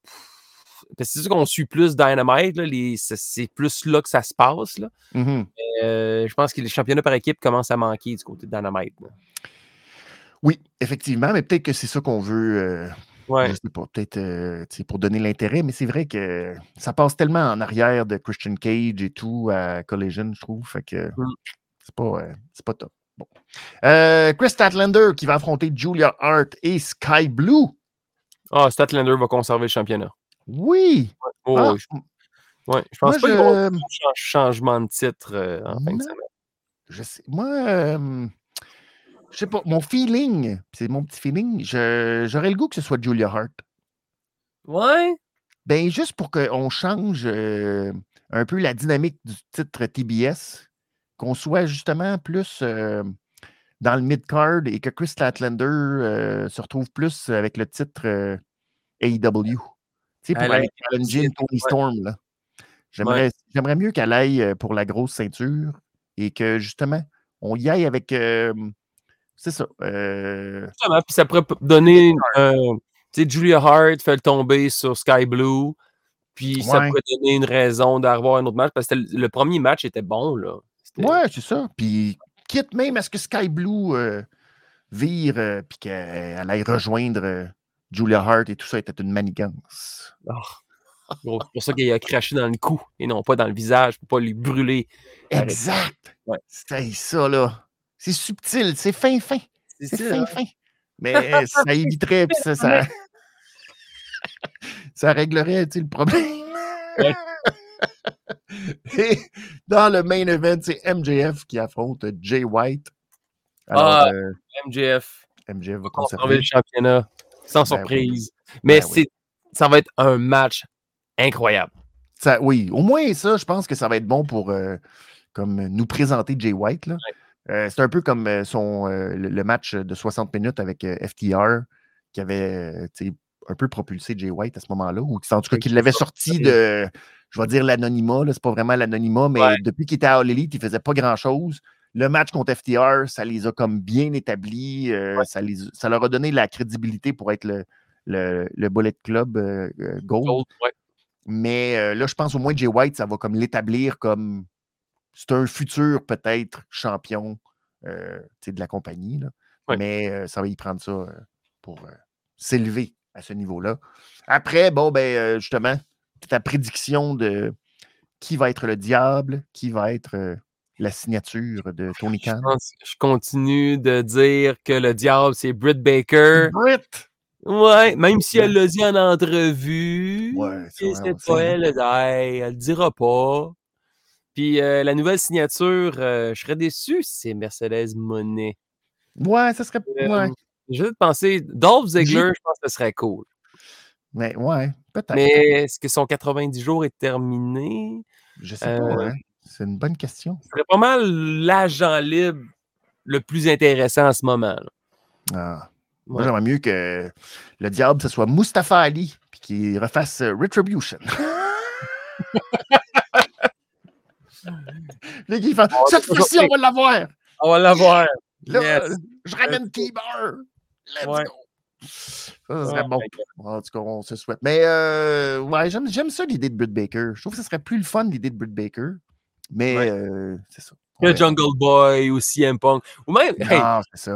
Parce que c'est sûr qu'on suit plus Dynamite. là, les- c'est- C'est plus là que ça se passe. Là. Mhm. Euh, je pense que les championnats par équipe commencent à manquer du côté de Dynamite. là. Oui, effectivement, mais peut-être que c'est ça qu'on veut. euh, Ouais. Je sais pas, peut-être euh, pour donner l'intérêt, mais c'est vrai que ça passe tellement en arrière de Christian Cage et tout à Collision, je trouve. Fait que Mm. c'est pas, euh, c'est pas top. Bon. Euh, Chris Statlander qui va affronter Julia Hart et Sky Blue. Ah, Statlander va conserver le championnat. Oui! Oh, Ah, je, ouais, je pense moi, pas je- qu'il y changement de titre euh, en fin de semaine. je sais. Moi, euh, je sais pas, mon feeling, c'est mon petit feeling, je- j'aurais le goût que ce soit Julia Hart. Ouais? Ben, juste pour qu'on change euh, un peu la dynamique du titre TBS, qu'on soit justement plus euh, dans le mid-card et que Chris Statlander euh, se retrouve plus avec le titre AEW. Tu sais, pour Elle aller challenger Tony. Storm. là. J'aimerais j'aimerais mieux qu'elle aille euh, pour la grosse ceinture et que justement, on y aille avec. euh, c'est ça. euh, Justement, puis ça pourrait donner. euh, tu sais, Julia Hart fait le tomber sur Sky Blue. Puis ça pourrait donner une raison d'avoir un autre match parce que le, premier match était bon. là. Ouais, c'est ça. Puis quitte même à ce que Sky Blue vire et puis qu'elle aille rejoindre Julia Hart et tout ça était une manigance. Oh. c'est pour ça qu'il a craché dans le cou et non pas dans le visage pour pas lui brûler. Exact. C'est ça, là. C'est subtil, c'est fin, fin. C'est fin, hein. fin. Mais ça éviterait, puis ça, ça, ça réglerait le problème. Et dans le main event, c'est MJF qui affronte Jay White. ah, MJF. MJF va conserver le championnat, sans ben surprise. Mais ben ça va être un match incroyable. Ça, oui, au moins ça, je pense que ça va être bon pour euh, comme nous présenter Jay White. Euh, c'est un peu comme euh, le, match de 60 minutes avec FTR qui avait un peu propulsé Jay White à ce moment-là, ou en tout cas qu'il l'avait sorti de, je vais dire l'anonymat, c'est pas vraiment l'anonymat, mais depuis qu'il était à All Elite, il faisait pas grand-chose. Le match contre FTR, ça les a comme bien établis, ça, ça leur a donné la crédibilité pour être le, le, Bullet Club Gold. Mais là, je pense au moins Jay White, ça va comme l'établir comme c'est un futur peut-être champion de la compagnie. Mais ça va y prendre ça pour s'élever à ce niveau-là. Après, bon, ben justement, ta prédiction de qui va être le diable, qui va être la signature de Tony Khan? Je, continue de dire que le diable, c'est Britt Baker. Britt! Ouais, même si elle l'a dit en entrevue. Ouais, c'est pas elle, elle, elle le dira pas. Puis euh, la nouvelle signature, euh, je serais déçu si c'est Mercedes Monet. Ouais, ça serait. Euh, ouais. Je vais penser, Dolph Ziggler, je pense que ce serait cool. Mais ouais, peut-être. Mais est-ce que son 90 jours est terminé? Je sais pas, hein. C'est une bonne question. Ce serait pas mal l'agent libre le plus intéressant en ce moment. Ah. Moi, j'aimerais mieux que le diable, ce soit Mustafa Ali, puis qu'il refasse euh, Retribution. Les gars, font, cette fois-ci, on va l'avoir. On va l'avoir. Là, je ramène T-Bar. Let's go. Ça, ça serait bon. En tout cas, on se souhaite. Mais euh, ouais, j'aime ça l'idée de Britt Baker. Je trouve que ce serait plus le fun l'idée de Britt Baker. Mais euh, c'est ça. Le Jungle Boy ou CM Punk. Ou même,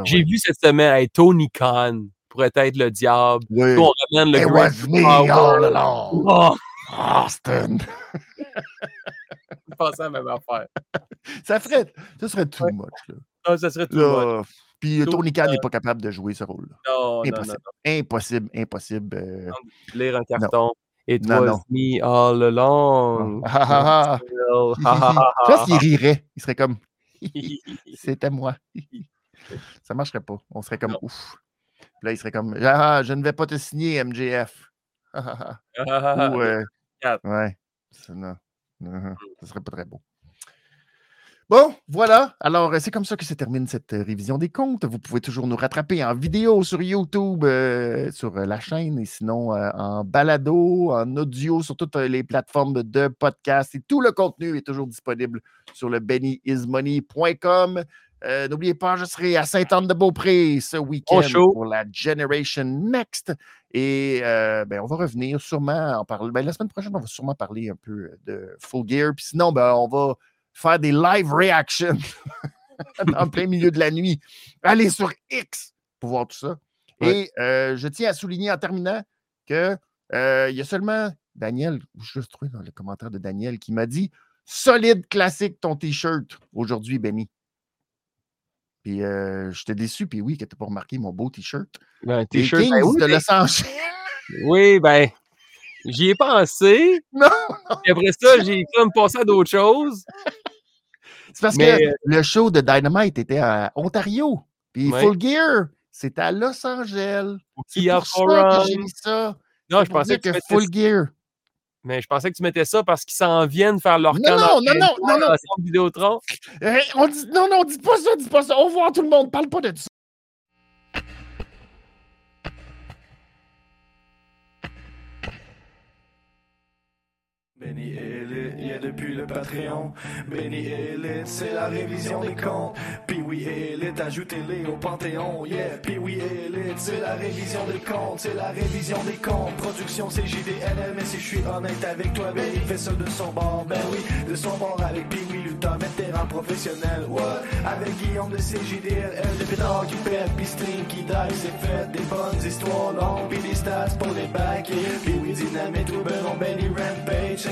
j'ai vu cette semaine Tony Khan pourrait être le diable. Oui. on ramène le It was me all along. Oh. Austin. Je pensais à la même affaire. ça ferait, ça serait too much. Là. Non, ça serait too much. Puis Tony Khan n'est pas capable de jouer ce rôle-là. Non, impossible. Non, non, impossible, impossible. Euh... Lire un carton. It non, was non. me all along. Ah, Je pense qu'il rirait. Il serait comme C'était moi. Ça marcherait pas. On serait comme ouf. Puis là, il serait comme ah, je ne vais pas te signer, MJF. Ou euh, ouais. Non. Ça serait pas très beau. Bon, voilà. Alors, euh, c'est comme ça que se termine cette euh, révision des comptes. Vous pouvez toujours nous rattraper en vidéo sur YouTube, euh, sur la chaîne, et sinon en balado, en audio, sur toutes les plateformes de podcast. Et tout le contenu est toujours disponible sur le bennyismoney.com. N'oubliez pas, je serai à Sainte-Anne-de-Beaupré ce week-end pour la Generation Next. Et ben, on va revenir sûrement en parler. Ben, la semaine prochaine, on va sûrement parler un peu de Full Gear. Puis sinon, ben, on va faire des live reactions en plein milieu de la nuit. Allez sur X pour voir tout ça. Et euh, je tiens à souligner en terminant que euh, il y a seulement Daniel, je juste trouvé dans le commentaire de Daniel qui m'a dit solide classique ton t-shirt aujourd'hui, Benny. Puis euh, j'étais déçu, puis oui, que tu pas remarqué mon beau t-shirt. Ben, t-shirt ben oui, de Los Angeles. Oui, ben, j'y ai pensé. Non! Et après ça, j'ai comme pensé à d'autres choses. C'est parce que le show de Dynamite était à Ontario. Puis Full Gear, c'était à Los Angeles. C'est pour ça que j'ai mis ça. Non, je pensais que, Full Gear. Mais je pensais que tu mettais ça parce qu'ils s'en viennent faire leur non, non, non, non, non, non, Vidéotron. on dit, non, non, dis pas ça, dis pas ça. Au revoir tout le monde, parle pas de ça. Benny Elite, yeah, depuis le Patreon. Benny Elite, c'est la révision des comptes. Puis oui, Elite, ajoutez-les au Panthéon, yeah. Puis oui, Elite, c'est la révision des comptes, c'est la révision des comptes. Production CJDLM, mais si je suis honnête avec toi, Benny fait ça de son bord. Ben oui, de son bord avec Puis oui, Lutin, vétéran professionnel, what? Avec Guillaume de CJDLL, le pétard qui pète, puis stream qui die, c'est fait. Des bonnes histoires longues, puis des stats pour les bacs. Puis oui, dynamite, ou Benny Rampage,